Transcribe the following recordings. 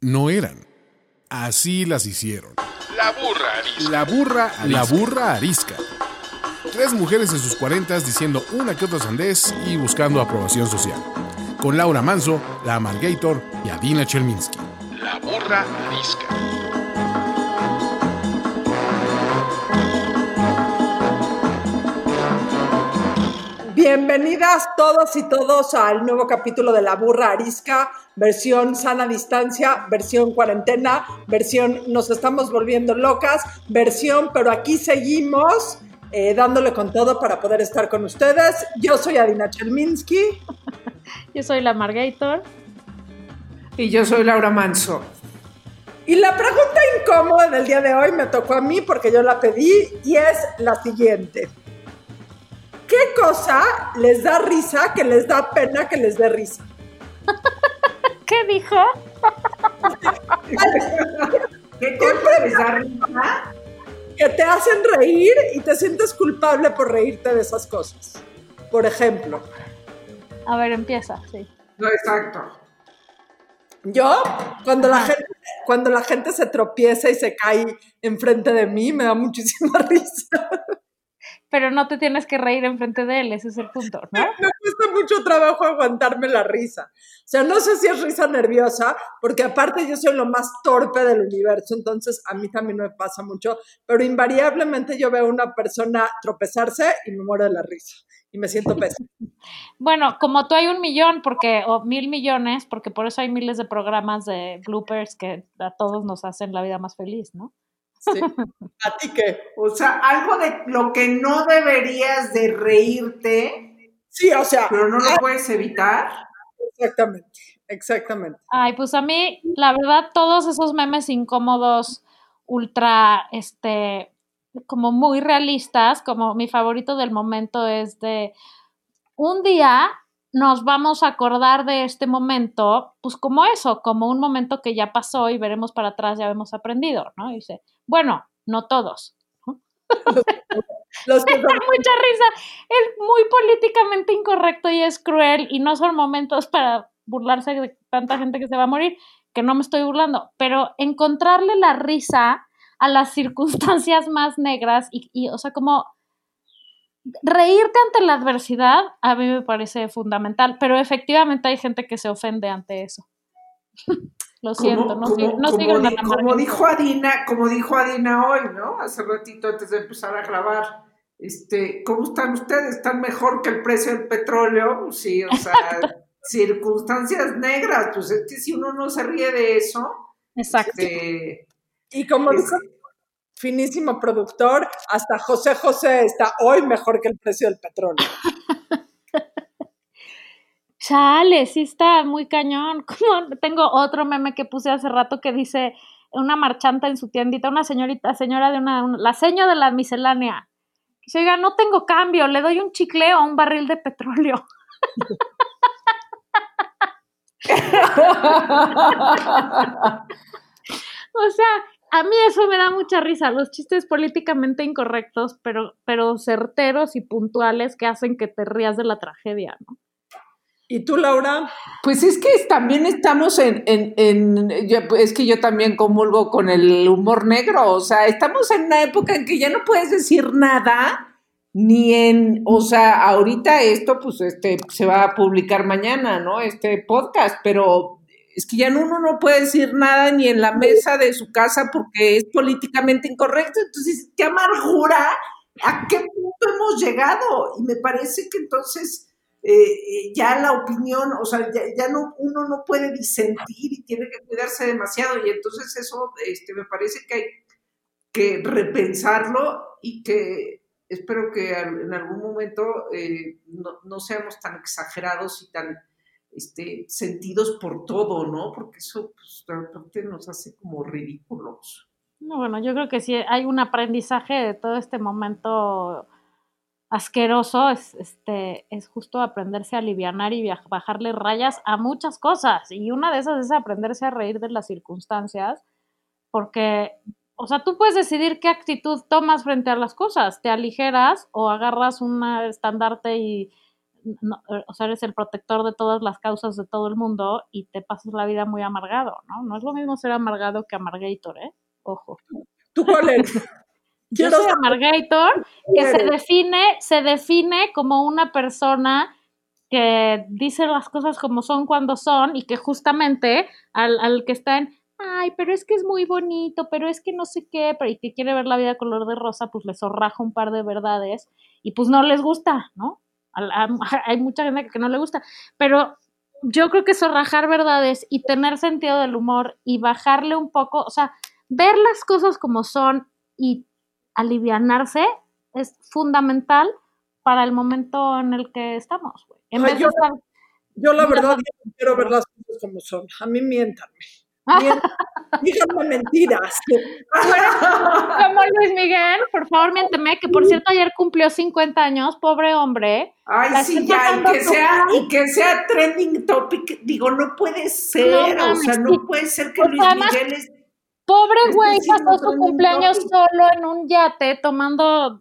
no eran. Así las hicieron. La burra arisca. La burra, la burra arisca. Tres mujeres en sus cuarentas diciendo una que otra sandez y buscando aprobación social. Con Laura Manso, la Amalgator y Adina Chelminsky. La burra arisca. Bienvenidas todos y todos al nuevo capítulo de La Burra Arisca, versión sana distancia, versión cuarentena, versión nos estamos volviendo locas, versión pero aquí seguimos eh, dándole con todo para poder estar con ustedes. Yo soy Adina Chelminsky. Yo soy la Margator. Y yo soy Laura Manso. Y la pregunta incómoda del día de hoy me tocó a mí porque yo la pedí y es la siguiente. ¿Qué cosa les da risa que les da pena que les dé risa? ¿Qué dijo? ¿Qué cosa les da risa? Que te hacen reír y te sientes culpable por reírte de esas cosas. Por ejemplo. A ver, empieza, sí. No, exacto. Yo, cuando la, gente, cuando la gente se tropieza y se cae enfrente de mí, me da muchísima risa. Pero no te tienes que reír enfrente de él, ese es el punto, ¿no? Me cuesta mucho trabajo aguantarme la risa. O sea, no sé si es risa nerviosa, porque aparte yo soy lo más torpe del universo, entonces a mí también me pasa mucho, pero invariablemente yo veo a una persona tropezarse y me muero de la risa y me siento pésimo. Bueno, como tú hay un millón, porque, o mil millones, porque por eso hay miles de programas de bloopers que a todos nos hacen la vida más feliz, ¿no? Sí. ¿A ti qué? O sea, algo de lo que no deberías de reírte, Sí, o sea, pero no lo puedes evitar. exactamente, exactamente. Ay, pues a mí, la verdad, todos esos memes incómodos, ultra, este, como muy realistas, como mi favorito del momento es de un día nos vamos a acordar de este momento, pues como eso, como un momento que ya pasó y veremos para atrás, ya hemos aprendido, ¿no? Y dice, bueno, no todos. Los que Me da mucha risa. Es muy políticamente incorrecto y es cruel y no son momentos para burlarse de tanta gente que se va a morir, que no me estoy burlando, pero encontrarle la risa a las circunstancias más negras y, y, o sea, como reírte ante la adversidad a mí me parece fundamental, pero efectivamente hay gente que se ofende ante eso. Lo siento, no, sigo, no como sigo di- la como dijo Adina, como dijo Adina hoy, ¿no? Hace ratito antes de empezar a grabar. Este, ¿cómo están ustedes? ¿Están mejor que el precio del petróleo? Sí, o sea, circunstancias negras, pues es que si uno no se ríe de eso, Exacto. este, Y como es- dijo el finísimo productor, hasta José José está hoy mejor que el precio del petróleo. Chale, sí está muy cañón. Tengo otro meme que puse hace rato que dice una marchanta en su tiendita, una señorita, señora de una, una- la seño de la miscelánea. Dice, oiga, no tengo cambio, le doy un chicle o un barril de petróleo. O sea, a mí eso me da mucha risa, los chistes políticamente incorrectos, pero, pero certeros y puntuales que hacen que te rías de la tragedia, ¿no? ¿Y tú, Laura? Pues es que también estamos en, en, en- yo- es que yo también comulgo con el humor negro, o sea, estamos en una época en que ya no puedes decir nada, ni en, o sea, ahorita esto pues este se va a publicar mañana, ¿no? Este podcast, pero es que ya no- uno no puede decir nada ni en la mesa de su casa porque es políticamente incorrecto, entonces, qué amargura, ¿a qué punto hemos llegado? Y me parece que entonces eh, eh, ya la opinión, o sea, ya, no, uno no puede disentir y tiene que cuidarse demasiado y entonces eso este, me parece que hay que repensarlo y que espero que en algún momento eh, no, no seamos tan exagerados y tan este, sentidos por todo, ¿no? Porque eso pues, de repente nos hace como ridículos. No, bueno, yo creo que sí hay un aprendizaje de todo este momento asqueroso, es, este, es justo aprenderse a alivianar y bajarle rayas a muchas cosas. Y una de esas es aprenderse a reír de las circunstancias, porque, o sea, tú puedes decidir qué actitud tomas frente a las cosas. Te aligeras o agarras un estandarte y no, o sea, eres el protector de todas las causas de todo el mundo y te pasas la vida muy amargado, ¿no? No es lo mismo ser amargado que amargator, ¿eh? Ojo. ¿Tú? Yo soy amargator, que se define, se define como una persona que dice las cosas como son cuando son y que justamente al, al que está en, ay, pero es que es muy bonito, pero es que no sé qué, pero y que quiere ver la vida color de rosa, pues le zorraja un par de verdades y pues no les gusta, ¿no? A- hay mucha gente que no le gusta, pero yo creo que zorrajar verdades y tener sentido del humor y bajarle un poco, o sea, ver las cosas como son y alivianarse es fundamental para el momento en el que estamos, güey. En Ay, vez de yo- estar Yo la verdad yo quiero ver las cosas como son. A mí miéntanme. Díganme mentiras. como Luis Miguel, por favor, miénteme, que por cierto ayer cumplió 50 años, pobre hombre. Ay, La sí, ya, y que sea, y que sea trending topic, digo, no puede ser, No o sea, no sí. puede ser que Pues Luis además- Miguel es... Pobre Está güey, haciendo pasó su cumpleaños solo en un yate tomando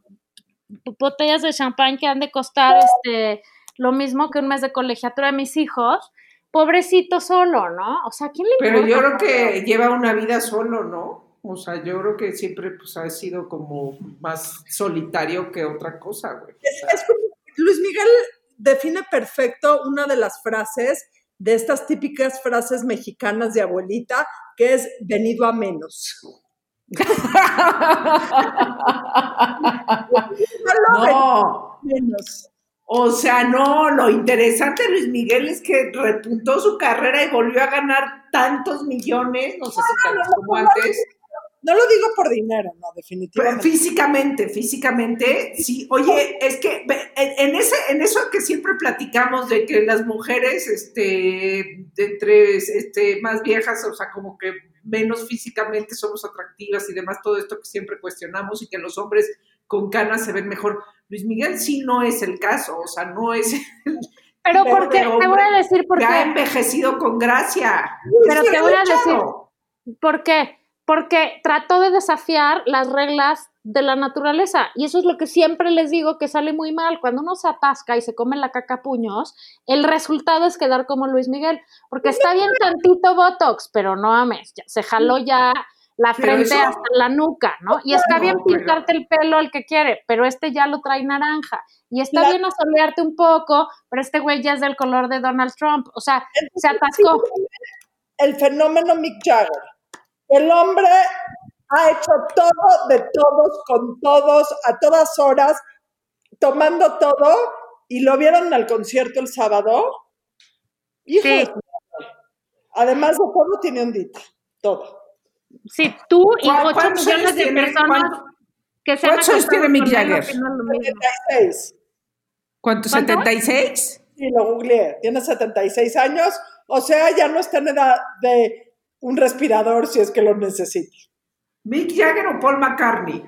botellas de champán que han de costar este lo mismo que un mes de colegiatura de mis hijos. Pobrecito solo, ¿no? O sea, ¿a quién le Pero yo creo que lleva una vida solo, ¿no? O sea, yo creo que siempre pues ha sido como más solitario que otra cosa, güey. Es- es como- Luis Miguel define perfecto una de las frases de estas típicas frases mexicanas de abuelita, que es venido a menos. No, menos. o sea, no, lo interesante de Luis Miguel es que repuntó su carrera y volvió a ganar tantos millones, no sé si tantos como antes. No lo digo por dinero, no, Pero definitivamente. Físicamente, físicamente, sí. Oye, es que en, ese, en eso que siempre platicamos de que las mujeres, este, de entre, este, más viejas, o sea, como que menos físicamente somos atractivas y demás, todo esto que siempre cuestionamos y que los hombres con canas se ven mejor. Luis Miguel sí no es el caso, o sea, no es Pero Pero porque te voy a decir por que ha qué. envejecido con gracia. Pero te voy a decir por qué. Porque trató de desafiar las reglas de la naturaleza. Y eso es lo que siempre les digo que sale muy mal. Cuando uno se atasca y se come la caca a puños, el resultado es quedar como Luis Miguel. Porque está bien tantito Botox, pero no ames, ya- se jaló ya la frente eso- hasta la nuca, ¿no? Y está bien pintarte el pelo al que quiere, pero este ya lo trae naranja. Y está La- bien asolearte un poco, pero este güey ya es del color de Donald Trump. O sea, se atascó. El fenómeno Mick Jagger. El hombre ha hecho todo de todos, con todos, a todas horas, tomando todo, y lo vieron en el concierto el sábado. Hijo Sí. de. Además de todo, tiene un dito. Todo. Sí, tú y ¿Cuál- 8 cuántos millones de tiene? personas ¿Cuántos- que se han cuántos años tiene Mick Jagger? opinan lo mismo. 76. ¿Cuánto? ¿Cuánto? ¿76? Sí, lo googleé. Tiene 76 años. O sea, ya no está en edad de un respirador si es que lo necesita. ¿Mick Jagger o Paul McCartney?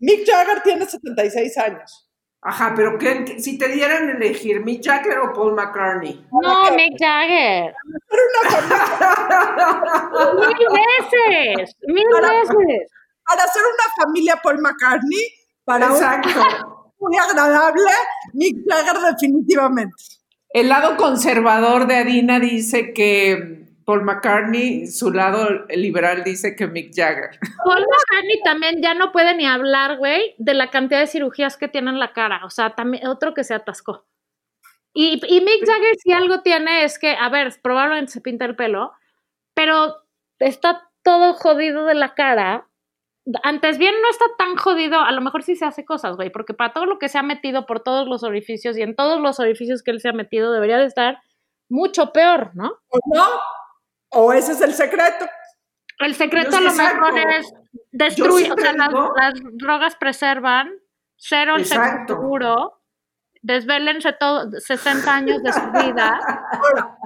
Mick Jagger tiene 76 años. Ajá, pero ¿qué- si te dieran a elegir Mick Jagger o Paul McCartney. No, Mick Jagger. Pero una familia, Mil veces, mil veces. para hacer una familia Paul McCartney, para un Exacto. muy agradable, Mick Jagger definitivamente. El lado conservador de Adina dice que Paul McCartney, su lado liberal dice que Mick Jagger. Paul McCartney también ya no puede ni hablar, güey, de la cantidad de cirugías que tiene en la cara. O sea, también otro que se atascó. Y, y Mick Jagger si algo tiene es que, a ver, probablemente se pinta el pelo, pero está todo jodido de la cara. Antes bien no está tan jodido, a lo mejor sí se hace cosas, güey, porque para todo lo que se ha metido por todos los orificios y en todos los orificios que él se ha metido debería de estar mucho peor, ¿no? ¿O no? ¿O ese es el secreto? El secreto a lo mejor es destruir, o sea, las, drogas preservan, cero el sexo seguro, desvélense todo, 60 años de su vida.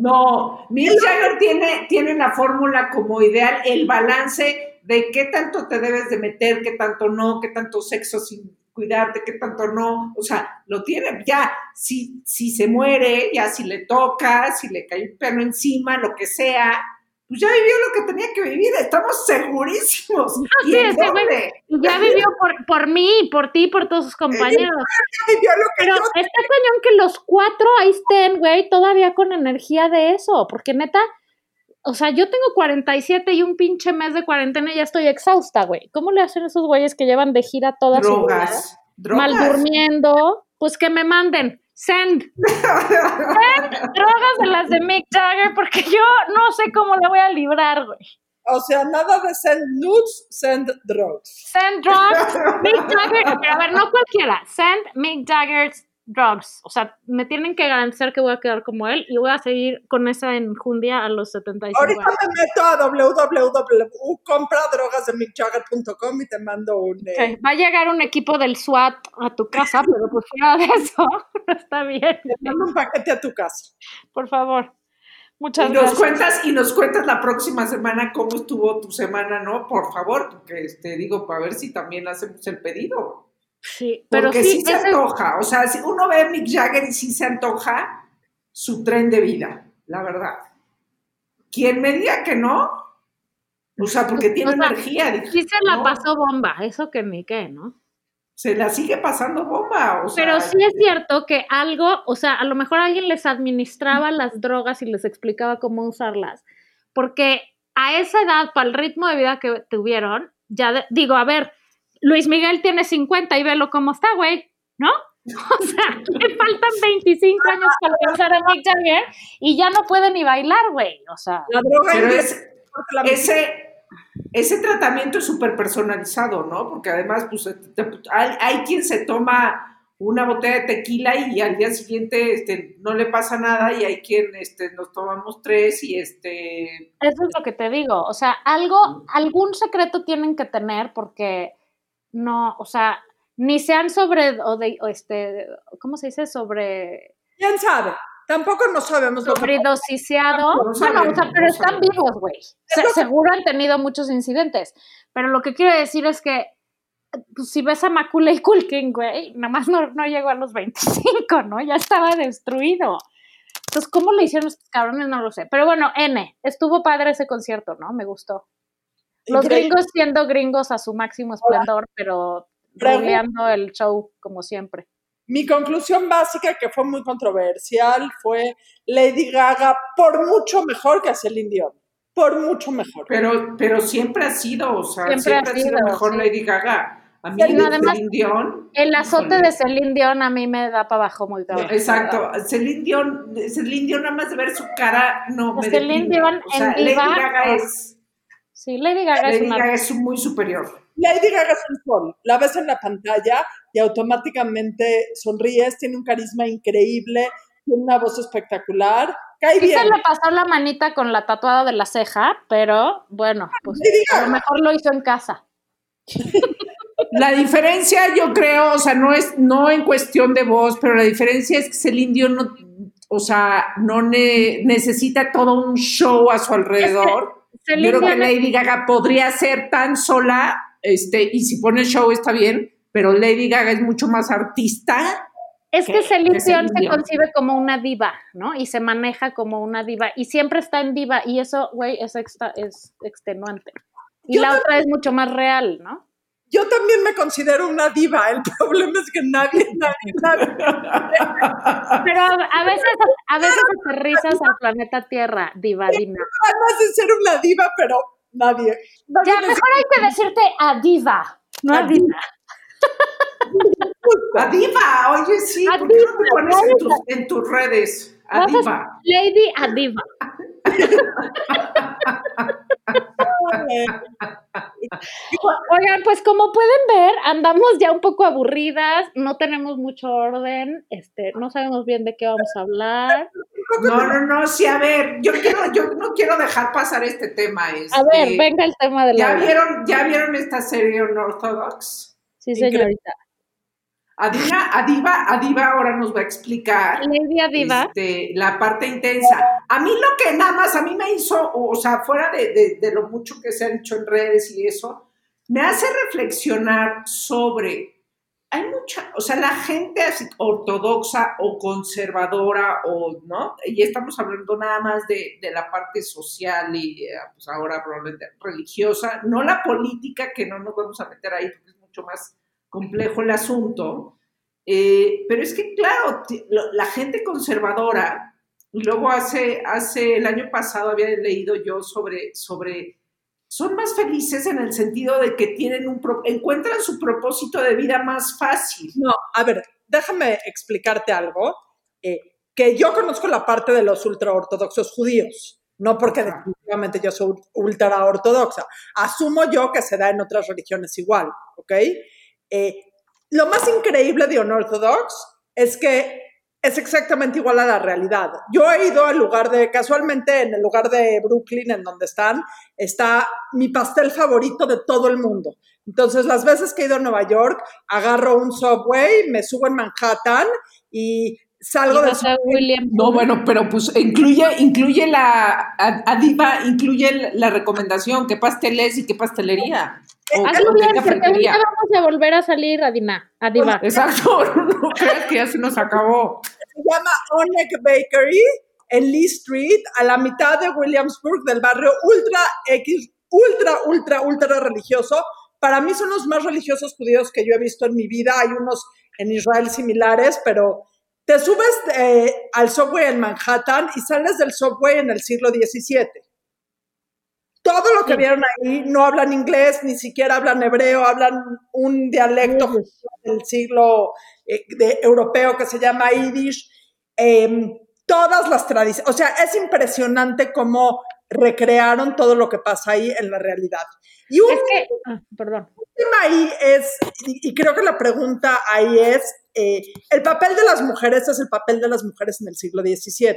No, Mick Jagger tiene, tiene la fórmula como ideal, el balance de qué tanto te debes de meter, qué tanto no, qué tanto sexo sin cuidarte, qué tanto no, o sea, lo tiene, ya, si, si se muere, ya si le toca, si le cae un pelo encima, lo que sea, pues ya vivió lo que tenía que vivir, estamos segurísimos. No, ¿Y sí, ese güey dónde? ya vivió por, por mí, por ti, por todos sus compañeros. Ya vivió lo que Pero yo está cañón que los cuatro ahí estén, güey, todavía con energía de eso, porque neta, o sea, yo tengo 47 y un pinche mes de cuarentena y ya estoy exhausta, güey. ¿Cómo le hacen esos güeyes que llevan de gira toda su vida? drogas, drogas. Mal durmiendo, pues que me manden. Send. Send drogas de las de Mick Jagger, porque yo no sé cómo le voy a librar, güey. O sea, nada de send nudes, send drugs. Send drugs, Mick Jagger, pero a ver, no cualquiera. Send Mick Jagger's drugs. O sea, me tienen que garantizar que voy a quedar como él y voy a seguir con esa enjundia a los 75 Ahorita años. me meto a www.compradrogasdemickjagger.com y te mando un... eh, Va a llegar un equipo del SWAT a tu casa, pero pues fuera de eso, no está bien. te mando un paquete a tu casa. Por favor. Muchas Y nos gracias. cuentas y nos cuentas la próxima semana cómo estuvo tu semana, ¿no? Por favor, porque este digo para ver si también hacemos el pedido. Sí, pero Porque sí, sí, se ese- antoja, o sea, si uno ve a Mick Jagger y sí se antoja su tren de vida, la verdad. Quien me diga que no, o sea, porque tiene O sea, energía. sí se la no, pasó bomba, eso que ni qué, ¿no? Se la sigue pasando bomba, o sea. Pero sí es cierto que algo, o sea, a lo mejor alguien les administraba las drogas y les explicaba cómo usarlas, porque a esa edad, para el ritmo de vida que tuvieron, ya de- digo, a ver, Luis Miguel tiene 50 y velo cómo está, güey, ¿no? O sea, le faltan 25 años para alcanzar a Mick Jagger y ya no puede ni bailar, güey, o sea, La droga es, ese, ese tratamiento es súper personalizado, ¿no? Porque además, pues, te- te- hay, hay quien se toma una botella de tequila y al día siguiente este, no le pasa nada y hay quien este, nos tomamos tres y este... Eso es lo que te digo. O sea, algo, algún secreto tienen que tener porque no, o sea, ni sean sobre, o de, o este, ¿cómo se dice? Sobre, ¿Quién sabe? Tampoco no sabemos lo que sobredosiciado. No bueno, o sea, pero están vivos, güey. Se- seguro han tenido muchos incidentes. Pero lo que quiero decir es que, pues, si ves a Macaulay Culkin, güey, nada más no, no llegó a los 25, ¿no? Ya estaba destruido. Entonces, ¿cómo le hicieron estos cabrones? No lo sé. Pero bueno, N, estuvo padre ese concierto, ¿no? Me gustó. Los Increíble. gringos siendo gringos a su máximo esplendor, pero Pregu- rodeando el show como siempre. Mi conclusión básica, que fue muy controversial, fue Lady Gaga por mucho mejor que Celine Dion. Por mucho mejor. Pero, pero siempre ha sido, o sea, Siempre siempre, ha ha sido sido, mejor sí. Lady Gaga. A mí, Sí, Celine además- Dion... El azote de Celine Dion a mí me da para abajo muy cabrón. Exacto, Celine Dion, Celine Dion nada más de ver su cara no me Celine. Dion o sea, en Lady diva, Gaga es, Sí, Lady Gaga es Lady una... Gaga es muy superior. Lady Gaga es un sol. La ves en la pantalla y automáticamente sonríes, tiene un carisma increíble, tiene una voz espectacular. Cae Sí bien. se le pasó la manita con la tatuada de la ceja, pero bueno, pues Lady a lo mejor lo hizo en casa. La diferencia, yo creo, o sea, no es no en cuestión de voz, pero la diferencia es que Celine Dion no, o sea, no ne- necesita todo un show a su alrededor. Yo creo que Lady Gaga podría ser tan sola, este, y si pone show está bien, pero Lady Gaga es mucho más artista. Es que que- Celine Dion se concibe como una diva, ¿no? Y se maneja como una diva y siempre está en diva y eso, güey, es, extra- es extenuante. Y Yo la otra es mucho más real, ¿no? Yo también me considero una diva. El problema es que nadie, nadie, nadie. Pero a, veces, a veces aterrizas al planeta Tierra, divadina. Además de ser una diva, pero nadie. nadie Ya, mejor hay que decirte a diva, no a A diva. Adiva, oye, sí, ¿por qué no te Adiva, pones en tus, Adiva. en tus redes? Adiva. Lady a diva. Oigan, pues como pueden ver, andamos ya un poco aburridas, no tenemos mucho orden, este, no sabemos bien de qué vamos a hablar. No, no, no, sí, a ver, yo quiero, yo no quiero dejar pasar este tema. A este, ver, venga el tema de la ¿Ya vieron, ¿Ya vieron esta serie Unorthodox? Sí, señorita. Adina, Adiva, Adiva ahora nos va a explicar este, la parte intensa. A mí lo que nada más, a mí me hizo, o sea, fuera de, de- de lo mucho que se ha dicho en redes y eso, me hace reflexionar sobre hay mucha, o sea, la gente así ortodoxa o conservadora o, ¿no? Y estamos hablando nada más de, de la parte social y eh, pues ahora probablemente religiosa, no la política, que no nos vamos a meter ahí porque es mucho más complejo el asunto. Eh, pero es que, claro, la gente conservadora, y luego hace, hace el año pasado había leído yo sobre, sobre son más felices en el sentido de que tienen un encuentran su propósito de vida más fácil. No, a ver, déjame explicarte algo. Eh, que yo conozco la parte de los ultraortodoxos judíos, no porque definitivamente yo soy ultraortodoxa. Asumo yo que se da en otras religiones igual, ¿ok? Eh, lo más increíble de Unorthodox es que es exactamente igual a la realidad. Yo he ido al lugar de, casualmente en el lugar de Brooklyn, en donde están, está mi pastel favorito de todo el mundo. Entonces, las veces que he ido a Nueva York, agarro un subway, me subo en Manhattan y salgo de William. No, bueno, pero pues incluye, incluye la, Adiva, incluye la recomendación, qué pastel es y qué pastelería. Hazlo bien, porque vamos a volver a salir a Dina, a. Exacto, no creas que ya se nos acabó. Se llama Onek Bakery en Lee Street, a la mitad de Williamsburg, del barrio ultra X, ultra, ultra, ultra religioso. Para mí son los más religiosos judíos que yo he visto en mi vida. Hay unos en Israel similares, pero te subes eh, al subway en Manhattan y sales del subway en el siglo XVII todo lo que vieron ahí no hablan inglés, ni siquiera hablan hebreo, hablan un dialecto del siglo eh, de, europeo que se llama Yiddish. Em, todas las tradiciones, o sea, es impresionante cómo recrearon todo lo que pasa ahí en la realidad. Y un, es que, ah, perdón. tema ahí es, y, creo que la pregunta ahí es, eh, el papel de las mujeres es el papel de las mujeres en el siglo XVII,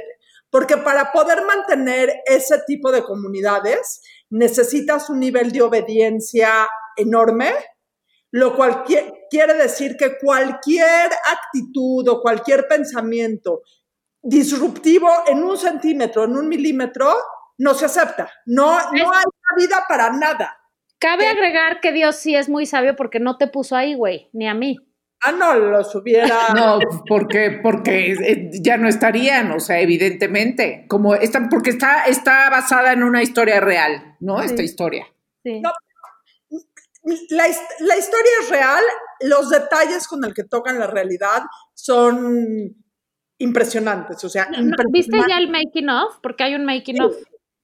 porque para poder mantener ese tipo de comunidades, necesitas un nivel de obediencia enorme, lo cual quiere decir que cualquier actitud o cualquier pensamiento disruptivo en un centímetro, en un milímetro, no se acepta. No, no hay vida para nada. Cabe agregar que Dios sí es muy sabio porque no te puso ahí, güey, ni a mí. Ah, no, los hubiera. No, porque, porque eh, ya no estarían, o sea, evidentemente. Como están, porque está, está basada en una historia real, ¿no? Esta historia. Sí. la, historia es real, los detalles con el que tocan la realidad son impresionantes. O sea, ¿viste ya el making of? Porque hay un making of.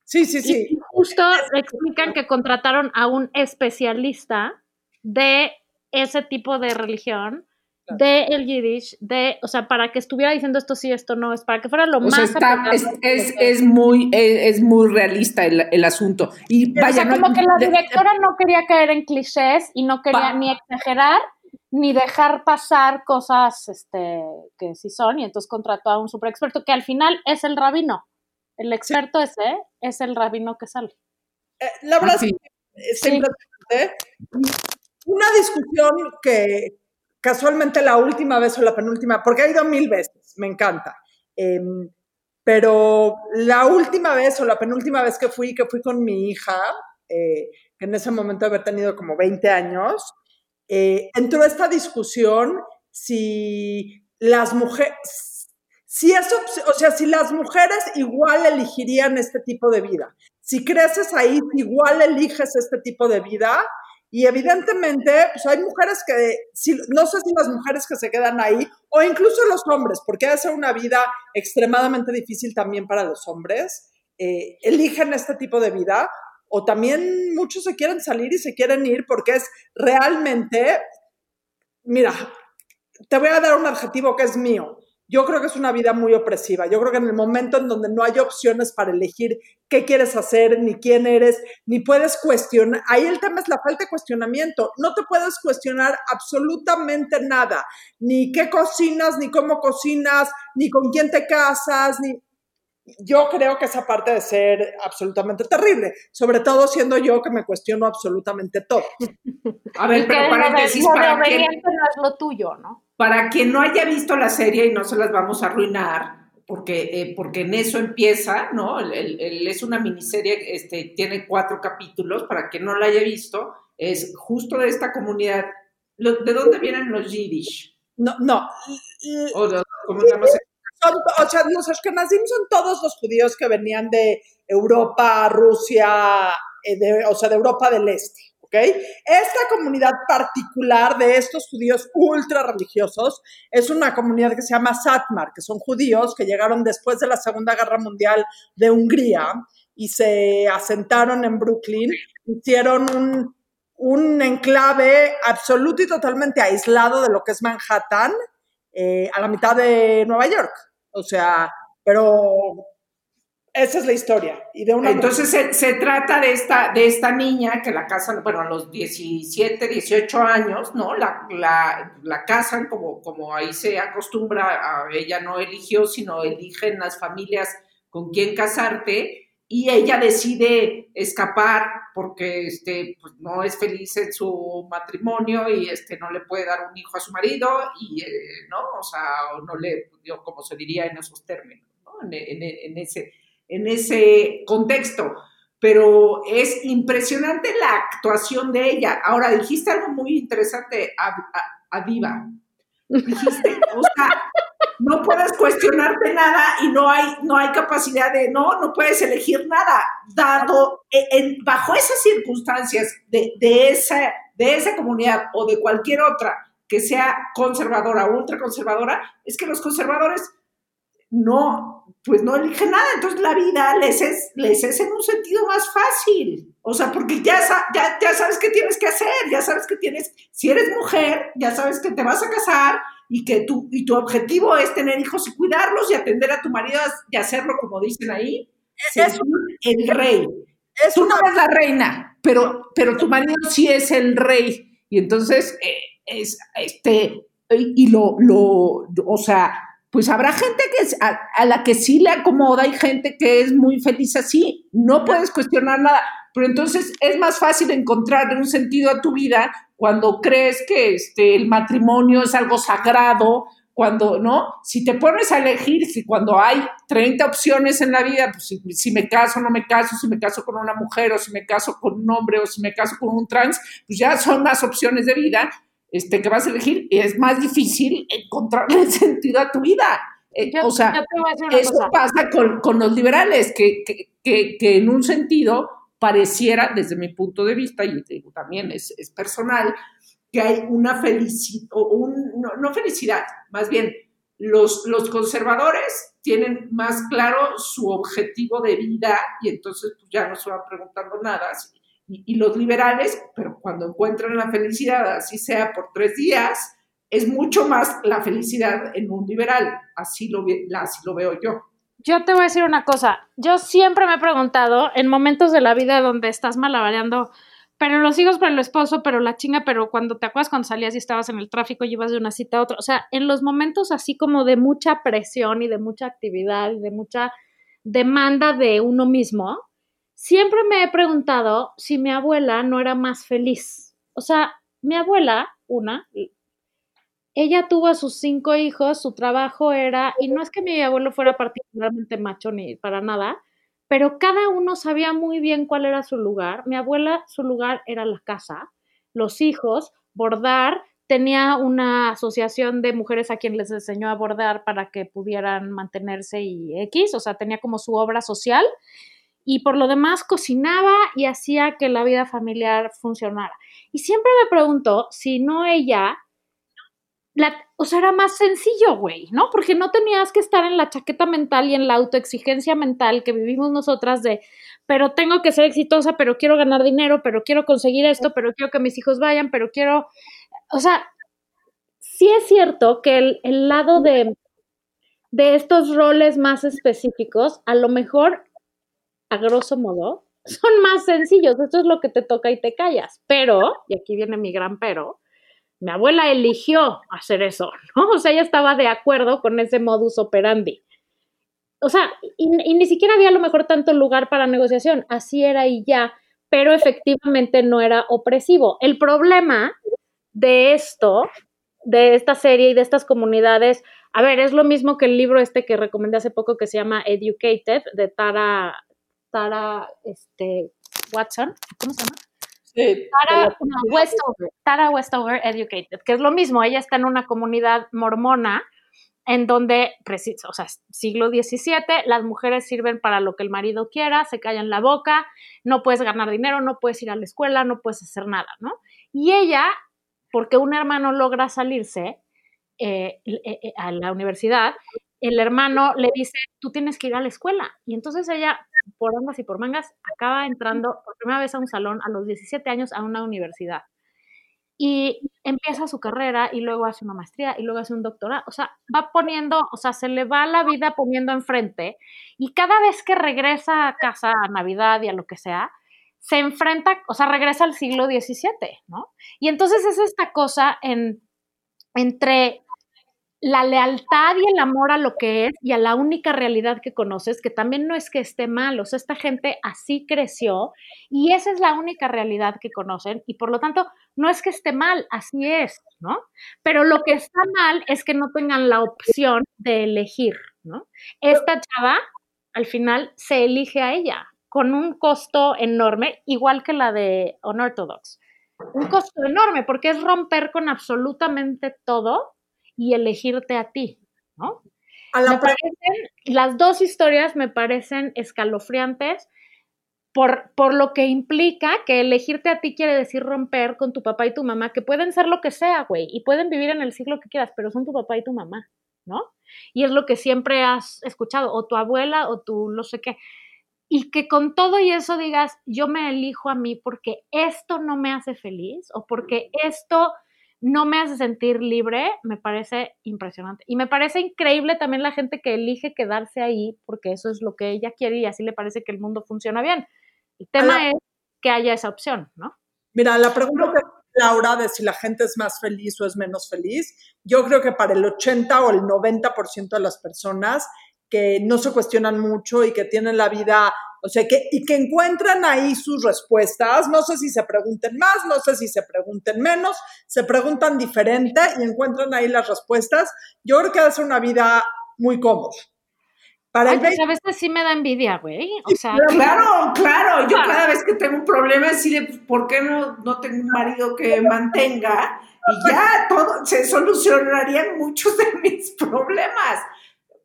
Sí, sí, sí. Y justo explican que contrataron a un especialista de ese tipo de religión de el Yiddish, de, o sea, para que estuviera diciendo esto sí, esto no, es para que fuera lo más... es, muy, es, muy realista el, asunto. Y vaya, o sea, como que la directora no quería caer en clichés y no quería ni exagerar ni dejar pasar cosas este, que sí son, y entonces contrató a un super experto que al final es el rabino. El experto ese es el rabino que sale. Eh, la verdad es que una discusión que casualmente la última vez o la penúltima, porque ha ido mil veces, me encanta. Em, pero la última vez o la penúltima vez que fui, que fui con mi hija, eh, que en ese momento haber tenido como 20 años, eh, entró esta discusión si las mujeres, si eso, o sea, si las mujeres igual elegirían este tipo de vida. Si creces ahí, igual eliges este tipo de vida. Y evidentemente, pues hay mujeres que, no sé si las mujeres que se quedan ahí, o incluso los hombres, porque ha ser una vida extremadamente difícil también para los hombres, eh, eligen este tipo de vida, o también muchos se quieren salir y se quieren ir porque es realmente, mira, te voy a dar un adjetivo que es mío, yo creo que es una vida muy opresiva. Yo creo que en el momento en donde no hay opciones para elegir qué quieres hacer, ni quién eres, ni puedes cuestionar, ahí el tema es la falta de cuestionamiento. No te puedes cuestionar absolutamente nada, ni qué cocinas, ni cómo cocinas, ni con quién te casas, ni... Yo creo que esa parte de ser absolutamente terrible, sobre todo siendo yo que me cuestiono absolutamente todo. A ver, pero paréntesis para no es lo tuyo, ¿no? Para quien no haya visto la serie y no se las vamos a arruinar, porque, eh, porque en eso empieza, ¿no? es una miniserie, este, tiene cuatro capítulos, para quien no la haya visto, es justo de esta comunidad ¿De dónde vienen los Yiddish? No, no. O, sea, los Ashkenazim son todos los judíos que venían de Europa, Rusia, eh, de- o sea, de Europa del Este. Esta comunidad particular de estos judíos ultra religiosos es una comunidad que se llama Satmar, que son judíos que llegaron después de la Segunda Guerra Mundial de Hungría y se asentaron en Brooklyn, hicieron un, un enclave absoluto y totalmente aislado de lo que es Manhattan, eh, a la mitad de Nueva York. O sea, pero esa es la historia. Y de una Entonces se, se trata de esta, de esta niña que la casan, bueno, a los 17, 18 años, ¿no? La, la, la casan como, como ahí se acostumbra, a, ella no eligió, sino eligen las familias con quién casarte y ella decide escapar porque este, pues, no es feliz en su matrimonio y este, no le puede dar un hijo a su marido y, eh, ¿no? O sea, o no le, digo, como se diría en esos términos, ¿no? En, en- en ese en ese contexto. Pero es impresionante la actuación de ella. Ahora, dijiste algo muy interesante, a. Dijiste, o sea, no puedes cuestionarte nada y no hay, no hay capacidad de, no, no puedes elegir nada, dado, en- en- bajo esas circunstancias de, de, esa, de esa comunidad o de cualquier otra que sea conservadora o ultraconservadora, es que los conservadores no, pues no eligen nada, entonces la vida les es, les es en un sentido más fácil. O sea, porque ya, ya, ya sabes qué tienes que hacer, ya sabes que tienes, si eres mujer, ya sabes que te vas a casar y que tu, y tu objetivo es tener hijos y cuidarlos y atender a tu marido y hacerlo como dicen ahí. Es según el rey. es Tú una no eres la reina, pero, pero tu marido sí es el rey. Y entonces, eh, es, este, y lo, lo, o sea, pues habrá gente que es- a, a la que sí le acomoda y gente que es muy feliz así. No puedes cuestionar nada. Pero entonces es más fácil encontrar un sentido a tu vida cuando crees que este, el matrimonio es algo sagrado, cuando, ¿no? Si te pones a elegir, si cuando hay 30 opciones en la vida, pues si, si me caso o no me caso, si me caso con una mujer o si me caso con un hombre o si me caso con un trans, pues ya son más opciones de vida este, que vas a elegir y es más difícil encontrarle sentido a tu vida. Eh, Yo- o sea, eso cosa. pasa con, con los liberales, que, que, que, que en un sentido pareciera, desde mi punto de vista, y te digo, también es, es personal, que hay una felicidad, un, no, no felicidad, más bien, los, los conservadores tienen más claro su objetivo de vida y entonces pues, ya no se van preguntando nada. Y, los liberales, pero cuando encuentran la felicidad, así sea por tres días, es mucho más la felicidad en un liberal. Así lo, así lo veo yo. Yo te voy a decir una cosa. Yo siempre me he preguntado en momentos de la vida donde estás malabareando, pero los hijos, pero el esposo, pero la chinga, pero cuando te acuerdas cuando salías y estabas en el tráfico y ibas de una cita a otra. O sea, en los momentos así como de mucha presión y de mucha actividad y de mucha demanda de uno mismo, siempre me he preguntado si mi abuela no era más feliz. O sea, mi abuela, una, ella tuvo a sus cinco hijos, su trabajo era, y no es que mi abuelo fuera particularmente macho ni para nada, pero cada uno sabía muy bien cuál era su lugar. Mi abuela, su lugar era la casa, los hijos, bordar, tenía una asociación de mujeres a quien les enseñó a bordar para que pudieran mantenerse y X, o sea, tenía como su obra social y por lo demás cocinaba y hacía que la vida familiar funcionara. Y siempre me pregunto si no ella, la, o sea, era más sencillo, güey, ¿no? Porque no tenías que estar en la chaqueta mental y en la autoexigencia mental que vivimos nosotras de, pero tengo que ser exitosa, pero quiero ganar dinero, pero quiero conseguir esto, pero quiero que mis hijos vayan, pero quiero, o sea, sí es cierto que el, el lado de, de estos roles más específicos, a lo mejor, a grosso modo, son más sencillos. Esto es lo que te toca y te callas. Pero, y aquí viene mi gran pero, mi abuela eligió hacer eso, ¿no? O sea, ella estaba de acuerdo con ese modus operandi. O sea, y, ni siquiera había a lo mejor tanto lugar para negociación, así era y ya, pero efectivamente no era opresivo. El problema de esto, de esta serie y de estas comunidades, a ver, es lo mismo que el libro este que recomendé hace poco que se llama Educated, de Tara, Tara, este, Watson, ¿cómo se llama? Sí, Tara, no, Westover, Tara Westover Educated, que es lo mismo, ella está en una comunidad mormona en donde, o sea, siglo XVII, las mujeres sirven para lo que el marido quiera, se callan la boca, no puedes ganar dinero, no puedes ir a la escuela, no puedes hacer nada, ¿no? Y ella, porque un hermano logra salirse eh, eh, eh, a la universidad, el hermano le dice, tú tienes que ir a la escuela. Y entonces ella, por ambas y por mangas, acaba entrando por primera vez a un salón a los 17 años a una universidad. Y empieza su carrera y luego hace una maestría y luego hace un doctorado. O sea, va poniendo, o sea, se le va la vida poniendo enfrente y cada vez que regresa a casa a Navidad y a lo que sea, se enfrenta, o sea, regresa al siglo XVII, ¿no? Y entonces es esta cosa en, entre la lealtad y el amor a lo que es y a la única realidad que conoces, que también no es que esté mal, o sea, esta gente así creció y esa es la única realidad que conocen y por lo tanto no es que esté mal, así es, ¿no? Pero lo que está mal es que no tengan la opción de elegir, ¿no? Esta chava al final se elige a ella con un costo enorme, igual que la de Unorthodox. Un costo enorme porque es romper con absolutamente todo y elegirte a ti, ¿no? A la Me parecen, las dos historias me parecen escalofriantes por, por lo que implica que elegirte a ti quiere decir romper con tu papá y tu mamá, que pueden ser lo que sea, güey, y pueden vivir en el siglo que quieras, pero son tu papá y tu mamá, ¿no? Y es lo que siempre has escuchado, o tu abuela, o tu no sé qué. Y que con todo y eso digas, yo me elijo a mí porque esto no me hace feliz, o porque esto no me hace sentir libre, me parece impresionante. Y me parece increíble también la gente que elige quedarse ahí porque eso es lo que ella quiere y así le parece que el mundo funciona bien. El tema la- es que haya esa opción, ¿no? Mira, la pregunta que Laura de si la gente es más feliz o es menos feliz, yo creo que para el 80 o el 90% de las personas que no se cuestionan mucho y que tienen la vida, o sea, que, y que encuentran ahí sus respuestas, no sé si se pregunten más, no sé si se pregunten menos, se preguntan diferente y encuentran ahí las respuestas, yo creo que ser una vida muy cómoda. Para Ay, pues 20 a veces sí me da envidia, güey. O sea, Claro, claro. Yo cada vez que tengo un problema, decirle, ¿por qué no, no tengo un marido que mantenga? Y ya todo, se solucionarían muchos de mis problemas.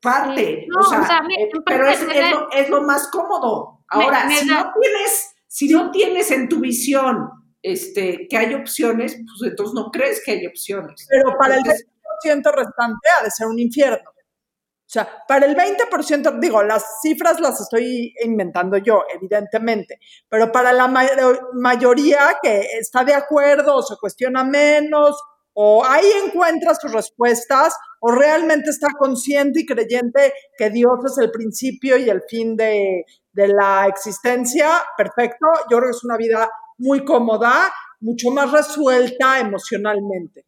Parte. Sí. No, o sea, o sea, me- eh, pero es, me es lo, es lo más cómodo. Ahora, me si da- no tienes, si no tienes en tu visión este, que hay opciones, pues entonces no crees que hay opciones. pero para el Entonces, 20% restante ha de ser un infierno. O sea, para el 20%, digo, las cifras las estoy inventando yo, evidentemente, pero para la ma- mayoría que está de acuerdo o se cuestiona menos, o ahí encuentra sus respuestas, o realmente está consciente y creyente que Dios es el principio y el fin de, de la existencia, perfecto. Yo creo que es una vida muy cómoda, mucho más resuelta emocionalmente.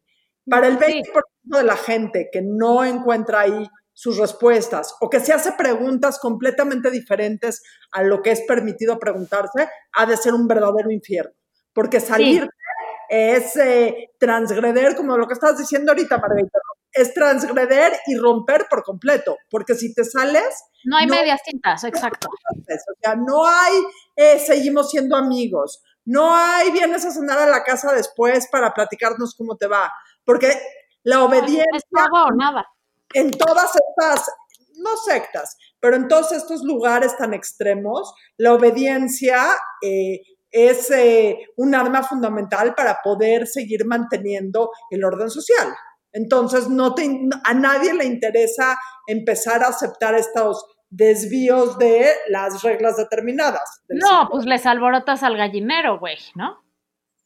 Para el 20% de la gente que no encuentra ahí sus respuestas o que se hace preguntas completamente diferentes a lo que es permitido preguntarse, ha de ser un verdadero infierno. Porque salir es eh, transgreder, como lo que estás diciendo ahorita, Margarita, ¿no? es transgreder y romper por completo. Porque si te sales, no hay no- medias tintas, exacto. o sea, no hay eh, seguimos siendo amigos, no hay vienes a cenar a la casa después para platicarnos cómo te va, porque la obediencia Es todo o nada. en todas estas, no sectas, pero en todos estos lugares tan extremos, la obediencia eh, es eh, un arma fundamental para poder seguir manteniendo el orden social. Entonces, no te, a nadie le interesa empezar a aceptar estos desvíos de las reglas determinadas. No, pues les alborotas al gallinero, güey, ¿no?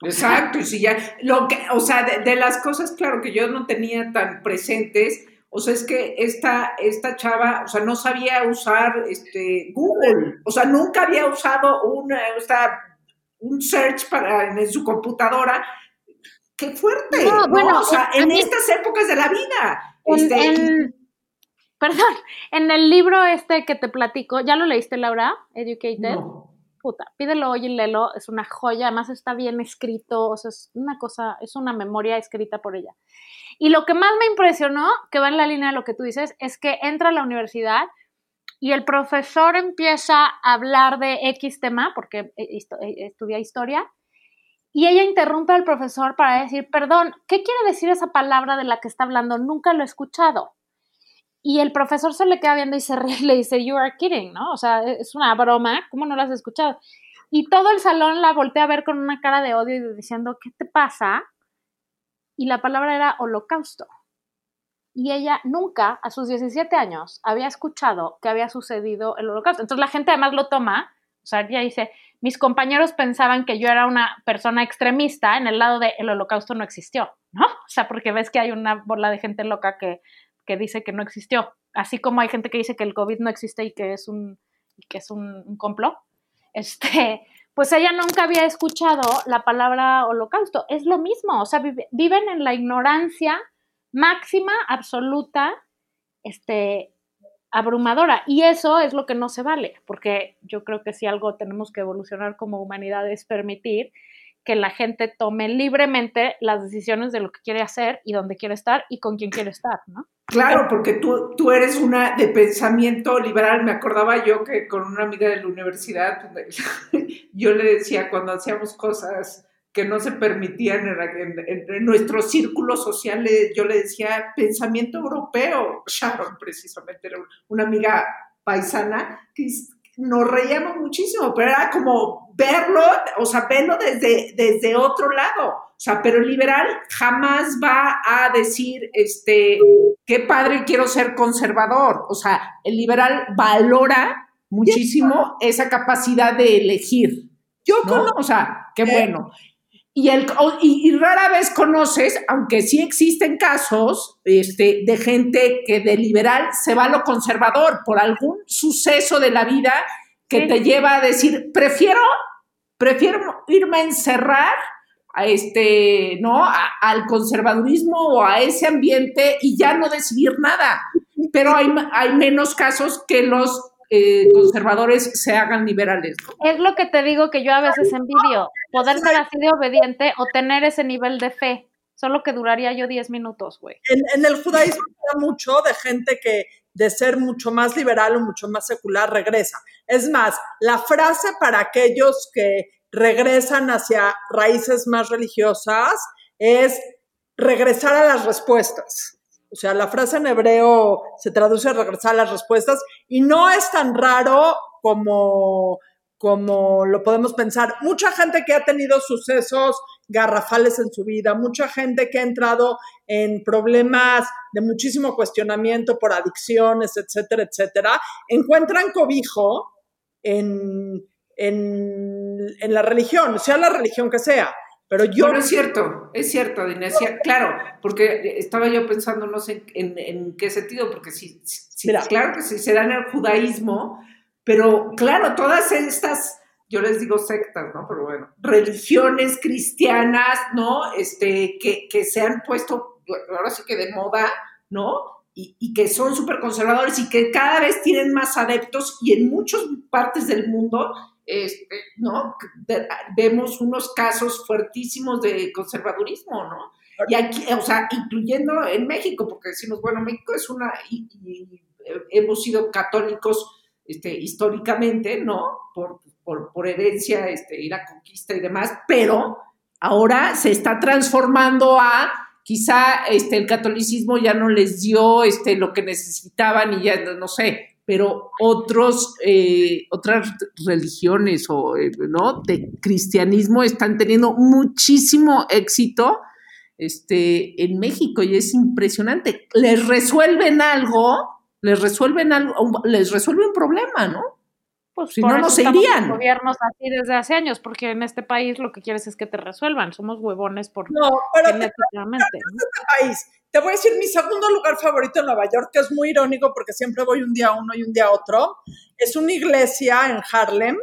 Exacto, y si ya, lo que, o sea, de, de las cosas, claro, que yo no tenía tan presentes, o sea, es que esta, esta chava, o sea, no sabía usar este, Google, o sea, nunca había usado una, un search para, en su computadora. ¡Qué fuerte! No, ¿no? bueno, o sea, en mí- estas épocas de la vida. En, este, en- perdón, en el libro este que te platico, ¿ya lo leíste, Laura? Educated. no. Puta, pídelo hoy y léelo, es una joya, además está bien escrito, o sea, es una cosa, es una memoria escrita por ella. Y lo que más me impresionó, que va en la línea de lo que tú dices, es que entra a la universidad y el profesor empieza a hablar de X tema, porque eh, eh, estudia historia, Y ella interrumpe al profesor para decir, perdón, ¿qué quiere decir esa palabra de la que está hablando? Nunca lo he escuchado. Y el profesor se le queda viendo y se ríe le dice, you are kidding, ¿no? O sea, es una broma, ¿cómo no lo has escuchado? Y todo el salón la voltea a ver con una cara de odio y diciendo, ¿qué te pasa? Y la palabra era holocausto. Y ella nunca, a sus 17 años, había escuchado que había sucedido el holocausto. Entonces la gente además lo toma, o sea, ella dice, mis compañeros pensaban que yo era una persona extremista en el lado de el holocausto no existió, ¿no? O sea, porque ves que hay una bola de gente loca que, que dice que no existió, así como hay gente que dice que el COVID no existe y que es un, que es un, un complot. Este, pues ella nunca había escuchado la palabra holocausto. Es lo mismo, o sea, viven en la ignorancia máxima, absoluta, este, abrumadora. Y eso es lo que no se vale, porque yo creo que si algo tenemos que evolucionar como humanidad es permitir que la gente tome libremente las decisiones de lo que quiere hacer y dónde quiere estar y con quién quiere estar, ¿no? Claro, porque tú, tú eres una de pensamiento liberal. Me acordaba yo que con una amiga de la universidad, yo le decía cuando hacíamos cosas que no se permitían en, nuestros círculos sociales, yo le decía pensamiento europeo. Sharon, precisamente, era una amiga paisana que nos reíamos muchísimo, pero era como verlo, o sea, verlo desde, desde otro lado. O sea, pero el liberal jamás va a decir, este, qué padre quiero ser conservador. O sea, el liberal valora muchísimo esa capacidad de elegir. Yo conozco, o sea, qué bueno. Y, el, y, rara vez conoces, aunque sí existen casos este, de gente que de liberal se va a lo conservador por algún suceso de la vida que te lleva a decir, prefiero, prefiero irme a encerrar a este, ¿no? al conservadurismo o a ese ambiente y ya no decidir nada. Pero hay, hay menos casos que los eh, conservadores se hagan liberales. Es lo que te digo que yo a veces envidio, poder ser así de obediente o tener ese nivel de fe, solo que duraría yo 10 minutos, güey. En, el judaísmo mucho de gente que de ser mucho más liberal o mucho más secular regresa. Es más, la frase para aquellos que regresan hacia raíces más religiosas es regresar a las respuestas. O sea, la frase en hebreo se traduce a regresar a las respuestas y no es tan raro como, como lo podemos pensar. Mucha gente que ha tenido sucesos garrafales en su vida, mucha gente que ha entrado en problemas de muchísimo cuestionamiento por adicciones, etcétera, etcétera, encuentran cobijo en, en, en la religión, sea la religión que sea. Pero yo... Bueno, es cierto, es cierto, Dinesia, claro, porque estaba yo pensando, no sé en, en qué sentido, porque sí, claro que sí se da en el judaísmo, pero claro, todas estas, yo les digo sectas, ¿no? Pero bueno, religiones cristianas, ¿no? Este, que, que se han puesto, ahora sí que de moda, ¿no? Y, y, que son súper conservadores y que cada vez tienen más adeptos y en muchas partes del mundo este, ¿no? Vemos unos casos fuertísimos de conservadurismo, ¿no? Y aquí, o sea, incluyendo en México, porque decimos, bueno, México es una, y, hemos sido católicos este, históricamente, ¿no? Por, por, herencia, este, y la conquista y demás, pero ahora se está transformando a quizá este, el catolicismo ya no les dio este, lo que necesitaban y ya no sé, pero otros, eh, otras religiones o, eh, ¿no? de cristianismo están teniendo muchísimo éxito este, en México y es impresionante. Les resuelven algo, les resuelven algo, les resuelven un problama, ¿no? Pues si no, no se irían. Gobiernos así desde hace años, porque en este país lo que quieres es que te resuelvan. Somos huevones por no, pero genéticamente. este país. Te voy a decir mi segundo lugar favorito en Nueva York, que es muy irónico porque siempre voy un día a uno y un día a otro. Es una iglesia en Harlem,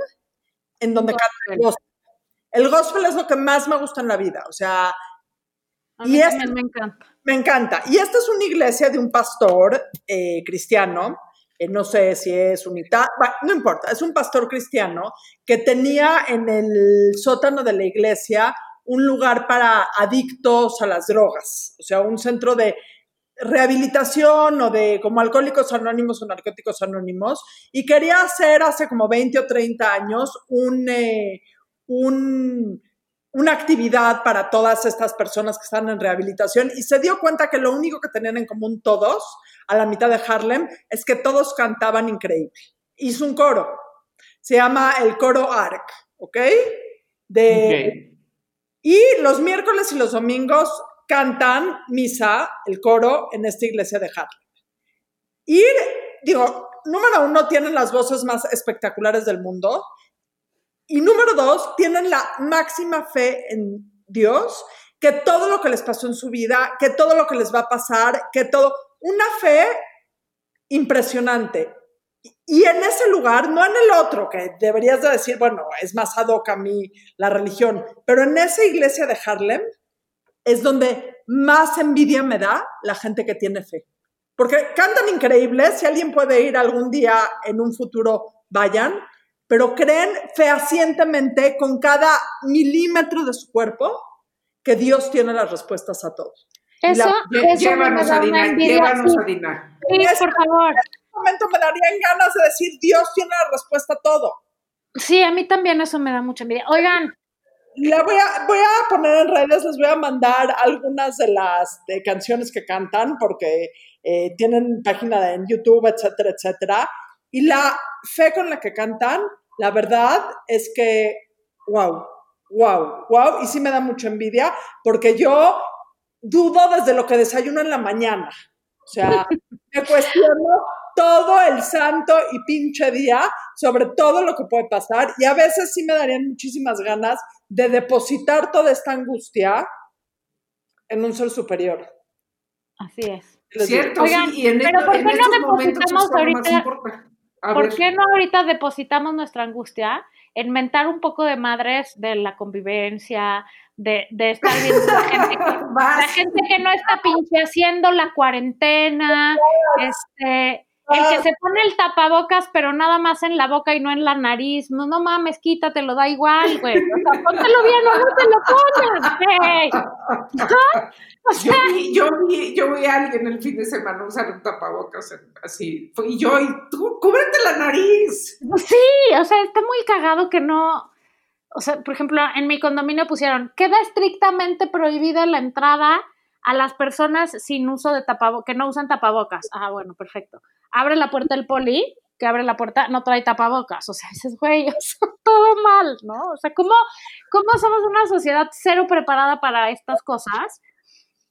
en donde canta el gospel. El gospel es lo que más me gusta en la vida. O sea, a mí y también me encanta. Me encanta. Y esta es una iglesia de un pastor eh, cristiano eh, no sé si es unidad, no importa, es un pastor cristiano que tenía en el sótano de la iglesia un lugar para adictos a las drogas, o sea, un centro de rehabilitación o de como alcohólicos anónimos o narcóticos anónimos, y quería hacer hace como 20 o 30 años eh, un una actividad para todas estas personas que están en rehabilitación y se dio cuenta que lo único que tenían en común todos, a la mitad de Harlem, es que todos cantaban increíble. Hizo un coro, se llama el coro ARC, ¿ok? De, Y los miércoles y los domingos cantan misa, el coro, en esta iglesia de Harlem. Y, digo, número uno, tienen las voces más espectaculares del mundo. Y número dos, tienen la máxima fe en Dios, que todo lo que les pasó en su vida, que todo lo que les va a pasar, que todo, una fe impresionante. Y en ese lugar, no en el otro, que deberías de decir, bueno, es más ad hoc a mí la religión, pero en esa iglesia de Harlem es donde más envidia me da la gente que tiene fe. Porque cantan increíbles, si alguien puede ir algún día en un futuro, vayan, pero creen fehacientemente con cada milímetro de su cuerpo que Dios tiene las respuestas a todo. Eso, eso llévanos a Dina, llévanos a Dina. Sí, por favor. En momento me darían ganas de decir, Dios tiene la respuesta a todo. Sí, a mí también eso me da mucha envidia. Oigan. La voy a, voy a poner en redes, les voy a mandar algunas de las de canciones que cantan, porque eh, tienen página en YouTube, etcétera, etcétera. Y la fe con la que cantan, la verdad es que, wow, wow, wow. Y sí me da mucha envidia porque yo dudo desde lo que desayuno en la mañana. O sea, me cuestiono todo el santo y pinche día sobre todo lo que puede pasar y a veces sí me darían muchísimas ganas de depositar toda esta angustia en un ser superior. Así es. Cierto, Oigan, sí, y en, pero ¿por en qué no momentos es depositamos ahorita- ¿Por ver. qué no ahorita depositamos nuestra angustia en mentar un poco de madres de la convivencia, de, de estar viendo la gente que, la gente que no está pinche haciendo la cuarentena, este, el que se pone el tapabocas, pero nada más en la boca y no en la nariz. No, no mames, quítatelo, da igual, güey. O sea, póntelo bien o no te lo pongas, güey. ¿No? O Yo sea, vi, yo, vi, yo vi a alguien el fin de semana usar un tapabocas así. Y yo, y tú, cúbrete la nariz. Sí, o sea, está muy cagado que no. O sea, por ejemplo, en mi condominio pusieron, queda estrictamente prohibida la entrada a las personas sin uso de tapabocas, que no usan tapabocas. Ah, bueno, perfecto. Abre la puerta el poli, que abre la puerta, no trae tapabocas. O sea, dices, güey, todo mal, ¿no? O sea, ¿cómo, ¿cómo somos una sociedad cero preparada para estas cosas?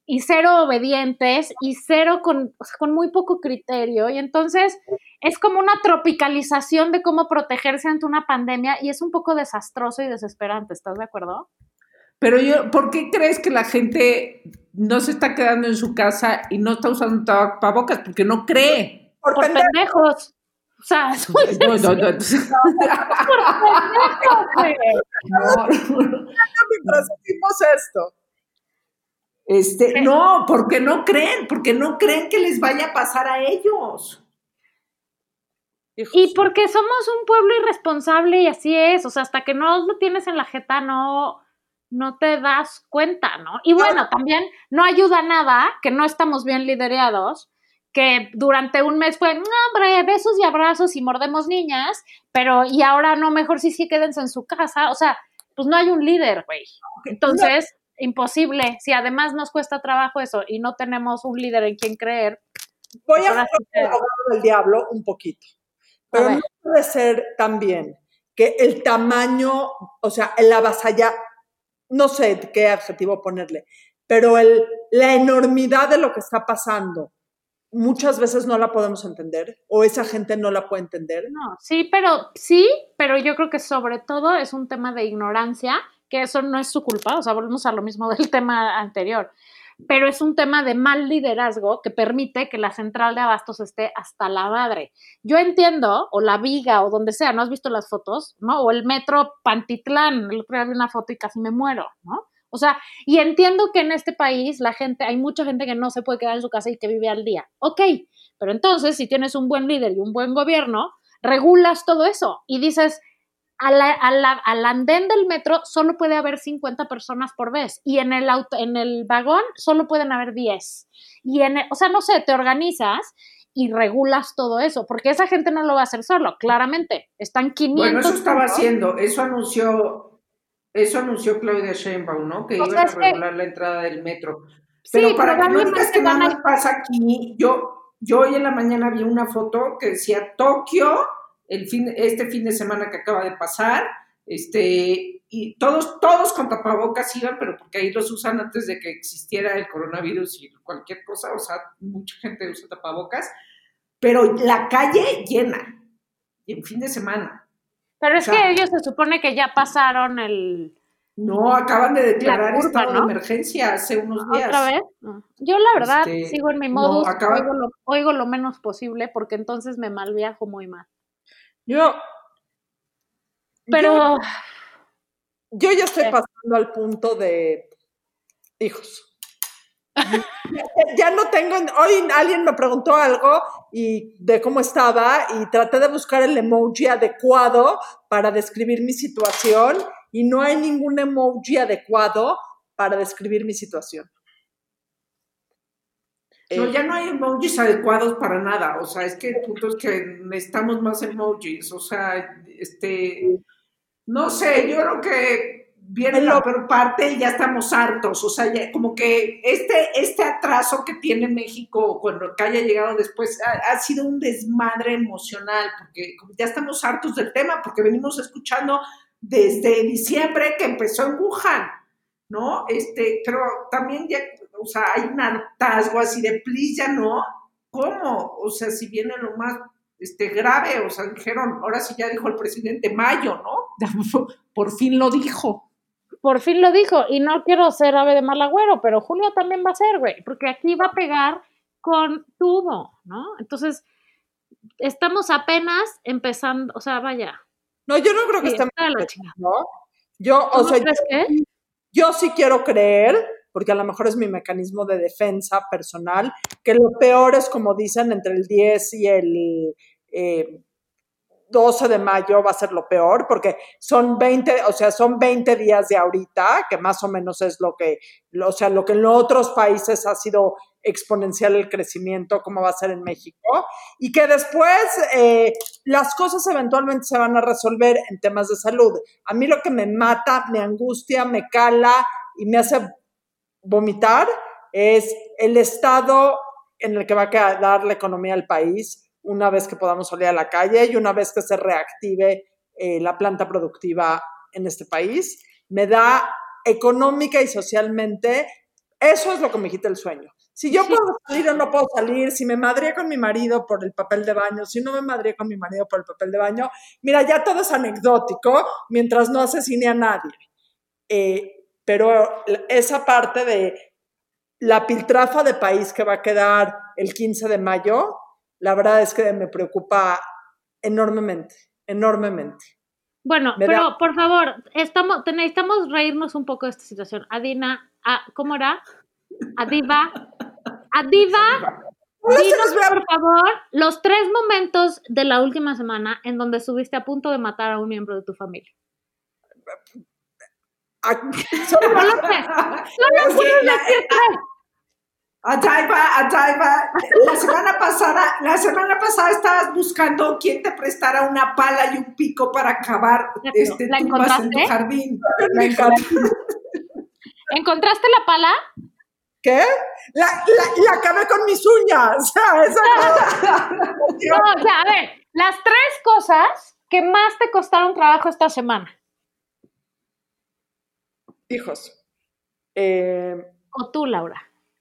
Y cero obedientes y cero con, con muy poco criterio. Y entonces es como una tropicalización de cómo protegerse ante una pandemia y es un poco desastroso y desesperante, ¿estás de acuerdo? Pero yo, ¿por qué crees que la gente no se está quedando en su casa y no está usando tapabocas? Porque no cree. Por Por pendejo, pendejos. O sea, No, no, no. pendejo, güey. No, mientras hicimos esto. Este, no, porque no creen, porque no creen que les vaya a pasar a ellos. Y porque somos un pueblo irresponsable y así es, o sea, hasta que no lo tienes en la jeta no, no te das cuenta, ¿no? Y bueno, también no ayuda nada que no estamos bien liderados, que durante un mes fue, hombre, besos y abrazos y mordemos niñas, pero y ahora no, mejor sí sí quédense en su casa, o sea, pues no hay un líder, güey. Entonces, imposible, si además nos cuesta trabajo eso y no tenemos un líder en quien creer, Voy a que- el abogado del diablo un poquito. Pero no puede ser también que el tamaño, o sea, el avasalla, no sé qué adjetivo ponerle, pero el, la enormidad de lo que está pasando, muchas veces no la podemos entender o esa gente no la puede entender. No, sí, pero sí, pero yo creo que sobre todo es un tema de ignorancia, que eso no es su culpa, o sea, volvemos a lo mismo del tema anterior, pero es un tema de mal liderazgo que permite que la central de abastos esté hasta la madre. Yo entiendo, o la viga, o donde sea, ¿no has visto las fotos? ¿No? O el metro Pantitlán, el otro vi una foto y casi me muero, ¿no? O sea, y entiendo que en este país la gente, hay mucha gente que no se puede quedar en su casa y que vive al día. Ok, pero entonces si tienes un buen líder y un buen gobierno, regulas todo eso y dices, a la- a la- al andén del metro solo puede haber 50 personas por vez y en el, auto, en el vagón solo pueden haber 10. Y en el- o sea, no sé, te organizas y regulas todo eso, porque esa gente no lo va a hacer solo, claramente. Están 500. Bueno, eso estaba haciendo, eso anunció Eso anunció Claudia Sheinbaum, ¿no? Que O iban a que- regular la entrada del metro. Pero Sí, para que no digas que nada más pasa aquí, yo, yo hoy en la mañana vi una foto que decía Tokio, el fin, este fin de semana que acaba de pasar, este, y todos, todos con tapabocas iban, pero porque ahí los usan antes de que existiera el coronavirus y cualquier cosa, o sea, mucha gente usa tapabocas, pero la calle llena, y en fin de semana. Pero es o sea- que ellos se supone que ya pasaron el... No, acaban de declarar curva, estado ¿no? de emergencia hace unos días. ¿Otra vez? No. Yo la verdad Este, sigo en mi no, modo, acaba- oigo, lo, oigo lo menos posible porque entonces me malviajo muy mal. Yo, Pero... yo ya estoy Sí. pasando al punto de hijos. Ya no tengo, hoy alguien me preguntó algo y de cómo estaba y traté de buscar el emoji adecuado para describir mi situación y no hay ningún emoji adecuado para describir mi situación. No, Eh, ya no hay emojis adecuados para nada. O sea, es que es que necesitamos más emojis. O sea, este, no sé, yo creo que viene En la peor parte y ya estamos hartos. O sea, ya como que este, este atraso que tiene México cuando que haya llegado después ha, ha sido un desmadre emocional, porque ya estamos hartos del tema, porque venimos escuchando desde diciembre que empezó en Wuhan, ¿no? Este, pero también ya, o sea, hay un hartazgo así de please, ya no. ¿Cómo? O sea, si viene lo más este, grave, o sea, dijeron, ahora sí ya dijo el presidente Mayo, ¿no? Por fin lo dijo. Por fin lo dijo, y no quiero ser ave de mal agüero, pero Julio también va a ser, güey, porque aquí va a pegar con todo, ¿no? Entonces, estamos apenas empezando, o sea, vaya, no, yo no creo que sí, estemos. ¿no? Yo, ¿Tú o sea, crees que? yo sí quiero creer, porque a lo mejor es mi mecanismo de defensa personal, que lo peor es, como dicen, entre el 10 y el eh, 12 de mayo va a ser lo peor, porque son 20, o sea, son 20 días de ahorita, que más o menos es lo que, o sea, lo que en otros países ha sido exponencial el crecimiento, como va a ser en México, y que después eh, las cosas eventualmente se van a resolver en temas de salud. A mí lo que me mata, me angustia, me cala y me hace vomitar es el estado en el que va a quedar la economía del país una vez que podamos salir a la calle y una vez que se reactive eh, la planta productiva en este país. Me da económica y socialmente, eso es lo que me quita el sueño. Si yo puedo salir o no puedo salir, si me madré con mi marido por el papel de baño, si no me madré con mi marido por el papel de baño, mira, ya todo es anecdótico mientras no asesine a nadie. Eh, pero esa parte de la piltrafa de país que va a quedar el 15 de mayo, la verdad es que me preocupa enormemente, enormemente. Bueno, Me da- pero por favor, estamos, necesitamos reírnos un poco de esta situación. Adina, a- ¿cómo era? Adiva, Adiva, dinos por favor los tres momentos de la última semana en donde estuviste a punto de matar a un miembro de tu familia. Ah, Solo tres. Solo tres. Ataiba, Ataiba, la semana pasada, la semana pasada estabas buscando quién te prestara una pala y un pico para cavar este, ¿La tumbas en tu encontraste? jardín. ¿Encontraste la pala? ¿Qué? La, la, la acabé con mis uñas. Esa- No, o sea, a ver, las tres cosas que más te costaron trabajo esta semana. Hijos. Eh, O tú, Laura.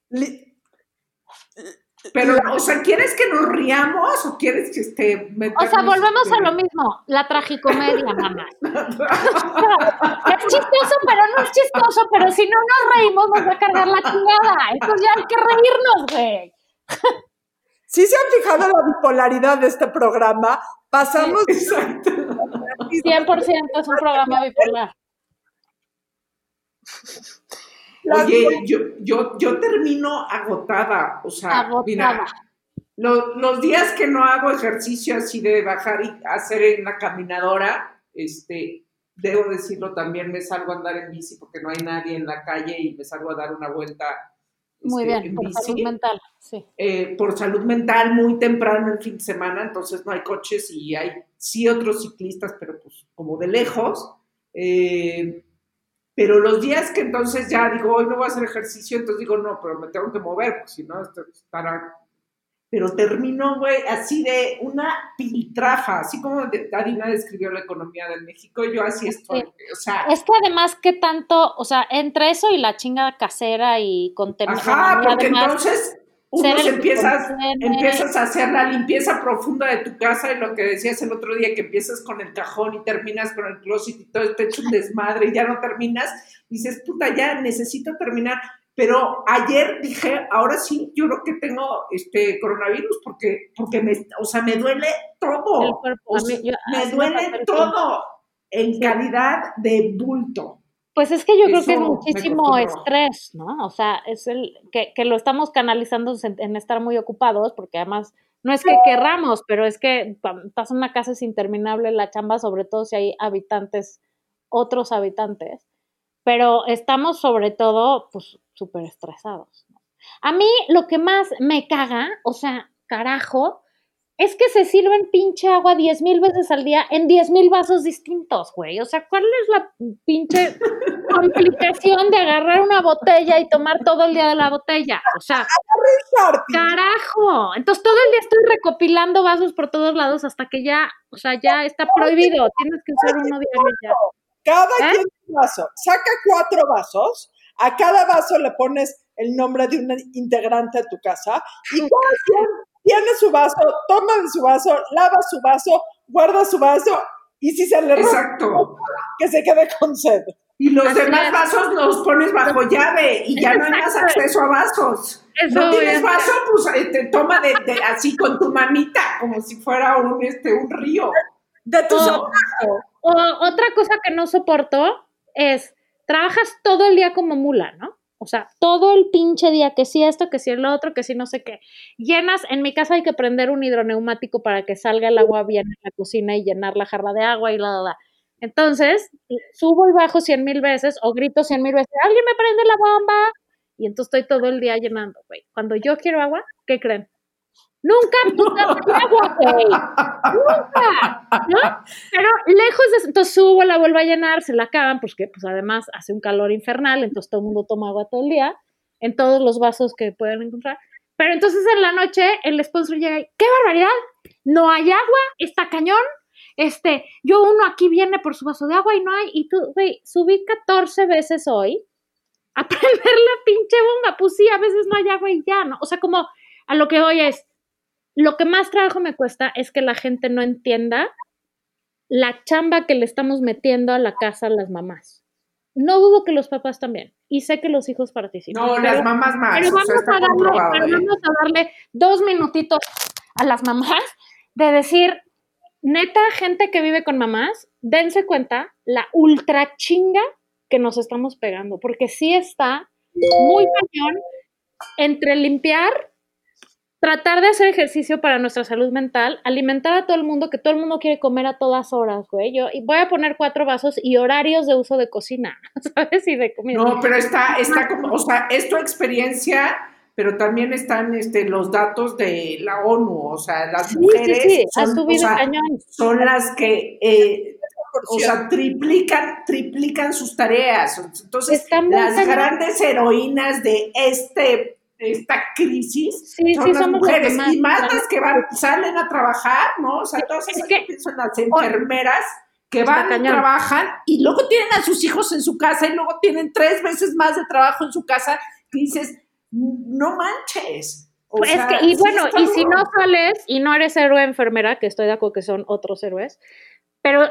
li- Pero, o sea, ¿quieres que nos riamos o quieres que este O sea, volvemos a lo mismo, la tragicomedia, mamá. Es chistoso, pero no es chistoso, pero si no nos reímos nos va a cargar la chingada. Entonces ya hay que reírnos, güey. ¿Sí se han fijado la bipolaridad de este programa? Pasamos Exacto. 100% es un programa bipolar. Las- Oye, yo, yo, yo termino agotada, o sea, Agotada. mira, lo- los días que no hago ejercicio así de bajar y hacer en la caminadora, este, debo decirlo también, me salgo a andar en bici porque no hay nadie en la calle y me salgo a dar una vuelta. Muy este, bien, en por bici. salud mental, sí. eh, por salud mental muy temprano el fin de semana, entonces no hay coches y hay sí otros ciclistas, pero pues como de lejos. Eh, Pero los días que entonces ya digo, hoy no voy a hacer ejercicio, entonces digo, no, pero me tengo que mover, porque si no, estará pero terminó, güey, así de una piltrafa, así como Darina describió la economía de México, yo así estoy, o sea... Es que además, ¿qué tanto, o sea, entre eso y la chinga casera y contenido... Ajá, porque entonces uno empiezas, empiezas a hacer la limpieza profunda de tu casa y lo que decías el otro día, que empiezas con el cajón y terminas con el closet y todo está hecho un desmadre y ya no terminas, dices, puta, ya necesito terminar pero ayer dije, ahora sí, yo creo que tengo este coronavirus porque, porque me, o sea, me duele todo. me duele todo en calidad de bulto. Pues es que yo creo que es muchísimo estrés, ¿no? O sea, es el que, que lo estamos canalizando en, estar muy ocupados, porque además no es que querramos, pero es que estás en una casa es interminable la chamba, sobre todo si hay habitantes, otros habitantes pero estamos sobre todo, pues, súper estresados. A mí lo que más me caga, o sea, carajo, es que se sirven pinche agua diez mil veces al día en diez mil vasos distintos, güey. O sea, ¿cuál es la pinche complicación de agarrar una botella y tomar todo el día de la botella? O sea, carajo. Entonces todo el día estoy recopilando vasos por todos lados hasta que ya, o sea, ya está prohibido. Tienes que usar uno diario ya. Cada ¿Eh? quien un vaso. Saca cuatro vasos. A cada vaso le pones el nombre de un integrante de tu casa y cada quien tiene su vaso, toma de su vaso, lava su vaso, guarda su vaso y si se le Exacto. que se quede con sed. Y los demás vasos los pones bajo llave y ya no hay más acceso a vasos. no tienes vaso, pues te este, toma de, así con tu mamita, como si fuera un, este, un río. De tus oh. O otra cosa que no soporto es, trabajas todo el día como mula, ¿no? O sea, todo el pinche día, que si esto, que si el otro, que si no sé qué. Llenas, en mi casa hay que prender un hidroneumático para que salga el agua bien en la cocina y llenar la jarra de agua y la, la, la. Entonces, subo y bajo cien mil veces o grito cien mil veces, alguien me prende la bomba. Y entonces estoy todo el día llenando. Cuando yo quiero agua, ¿qué creen? Nunca agua. Nunca. Pero lejos de entonces subo, la vuelvo a llenar, se la acaban, porque pues además hace un calor infernal, entonces todo el mundo toma agua todo el día, en todos los vasos que pueden encontrar. Pero entonces en la noche el sponsor llega y, ¡qué barbaridad! No hay agua, está cañón. Este, yo uno aquí viene por su vaso de agua y no hay, y tú, güey, subí 14 veces hoy a prender la pinche bomba. Pues sí, a veces no hay agua y ya, ¿no? O sea, como a lo que hoy es, lo que más trabajo me cuesta es que la gente no entienda la chamba que le estamos metiendo a la casa a las mamás. No dudo que los papás también. Y sé que los hijos participan. No, las mamás más. Pero, vamos, a darle, ¿eh? vamos a darle dos minutitos a las mamás de decir, neta, gente que vive con mamás, dense cuenta la ultra chinga que nos estamos pegando. Porque sí está muy cañón entre limpiar tratar de hacer ejercicio para nuestra salud mental, alimentar a todo el mundo, que todo el mundo quiere comer a todas horas, güey. Yo y voy a poner cuatro vasos y horarios de uso de cocina, ¿sabes? Y de comida. No, pero está, está como, o sea, es tu experiencia, pero también están este, los datos de la ONU, o sea, las mujeres son, las que eh, o sea, triplican, triplican sus tareas. Entonces, las grandes heroínas de este esta crisis son las mujeres y más las que van, salen a trabajar, ¿no? O sea, todas esas que, son las enfermeras que van y trabajan y luego tienen a sus hijos en su casa y luego tienen tres veces más de trabajo en su casa que dices, no manches. Pues que, y bueno, y si no sales y no eres héroe enfermera, que estoy de acuerdo que son otros héroes, pero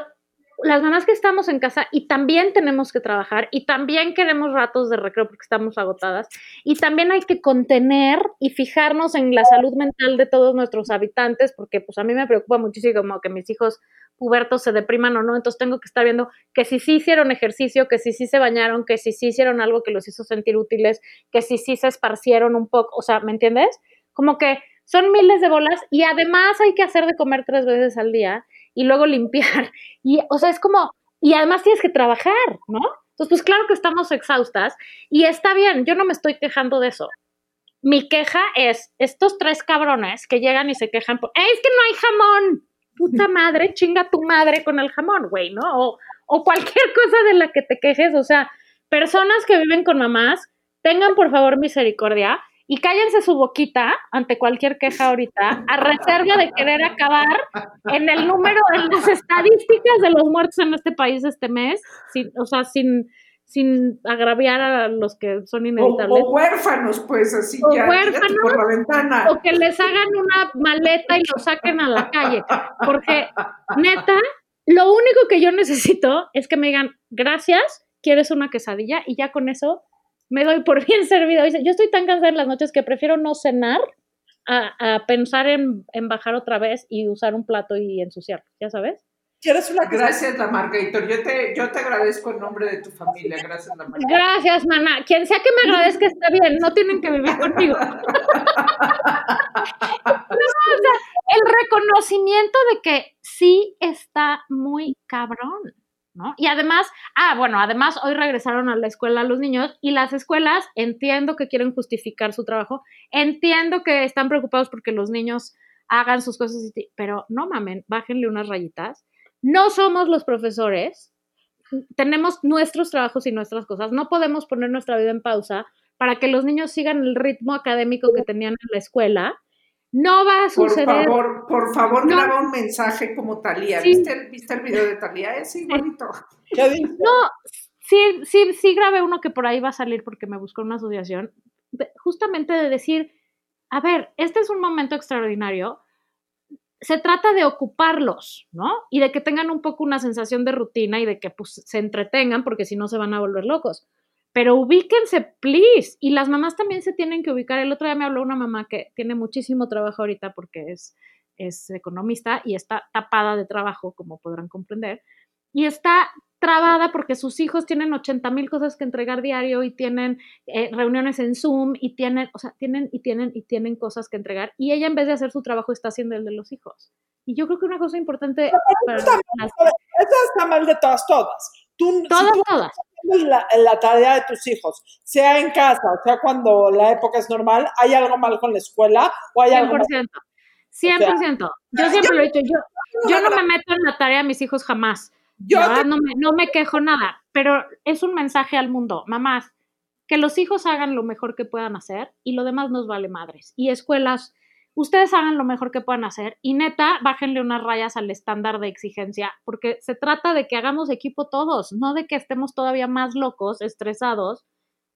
las mamás que estamos en casa y también tenemos que trabajar y también queremos ratos de recreo porque estamos agotadas y también hay que contener y fijarnos en la salud mental de todos nuestros habitantes porque pues a mí me preocupa muchísimo que mis hijos pubertos se depriman o no, entonces tengo que estar viendo que si sí hicieron ejercicio, que si sí se bañaron, que si sí hicieron algo que los hizo sentir útiles, que si sí se esparcieron un poco, o sea, ¿me entiendes? Como que son miles de bolas y además hay que hacer de comer tres veces al día y luego limpiar. Y, o sea, es como, y además tienes que trabajar, ¿no? Entonces, pues claro que estamos exhaustas y está bien, yo no me estoy quejando de eso. Mi queja es estos tres cabrones que llegan y se quejan por, es que no hay jamón! Puta madre, chinga tu madre con el jamón, güey, ¿no? O, o cualquier cosa de la que te quejes, o sea, personas que viven con mamás, tengan por favor misericordia y cállense su boquita ante cualquier queja ahorita, a reserva de querer acabar en el número, en las estadísticas de los muertos en este país este mes, sin, o sea, sin, sin agraviar a los que son inevitables. o huérfanos, pues así O ya, huérfanos, por la ventana. o que les hagan una maleta y lo saquen a la calle. Porque, neta, lo único que yo necesito es que me digan, gracias, quieres una quesadilla, y ya con eso me doy por bien servido. Dice, Yo estoy tan cansada en las noches que prefiero no cenar a, a pensar en, en bajar otra vez y usar un plato y ensuciarlo, ¿ya sabes? ¿Quieres una que Gracias, la Margator. Yo te, yo te agradezco en nombre de tu familia. Gracias, la Margator. Gracias, mana. Quien sea que me agradezca está bien, no tienen que vivir conmigo. No, o sea, el reconocimiento de que sí está muy cabrón, ¿no? Y además, ah, bueno, además hoy regresaron a la escuela los niños y las escuelas entiendo que quieren justificar su trabajo, entiendo que están preocupados porque los niños hagan sus cosas, pero no mamen, bájenle unas rayitas. No somos los profesores, tenemos nuestros trabajos y nuestras cosas, no podemos poner nuestra vida en pausa para que los niños sigan el ritmo académico que tenían en la escuela. No va a Por suceder. favor, por favor, No. graba un mensaje como Talía. Sí. ¿Viste, el, ¿Viste el video de Talía? Es. No, sí, sí, sí grabé uno que por ahí va a salir porque me buscó una asociación, justamente de decir, a ver, este es un momento extraordinario, se trata de ocuparlos, ¿no? Y de que tengan un poco una sensación de rutina y de que pues, se entretengan porque si no se van a volver locos. Pero ubíquense, please. Y las mamás también se tienen que ubicar. El otro día me habló una mamá que tiene muchísimo trabajo ahorita porque es, es economista y está tapada de trabajo, como podrán comprender. Y está trabada porque sus hijos tienen 80 mil cosas que entregar diario y tienen eh, reuniones en Zoom y tienen, o sea, tienen y tienen y tienen cosas que entregar. Y ella en vez de hacer su trabajo está haciendo el de los hijos. Y yo creo que una cosa importante para está las- Eso está mal de todas, todas. Tú, si todas, tú todas. la, la tarea de tus hijos, sea en casa, o sea cuando la época es normal, ¿hay algo mal con la escuela o hay algo mal? 100%. 100%. Yo siempre lo he dicho, yo, yo no me meto en la tarea de mis hijos jamás. Yo te- no, me, no me quejo nada, pero es un mensaje al mundo, mamás, que los hijos hagan lo mejor que puedan hacer y lo demás nos vale madres. Y escuelas, ustedes hagan lo mejor que puedan hacer y neta, bájenle unas rayas al estándar de exigencia, porque se trata de que hagamos equipo todos, no de que estemos todavía más locos, estresados.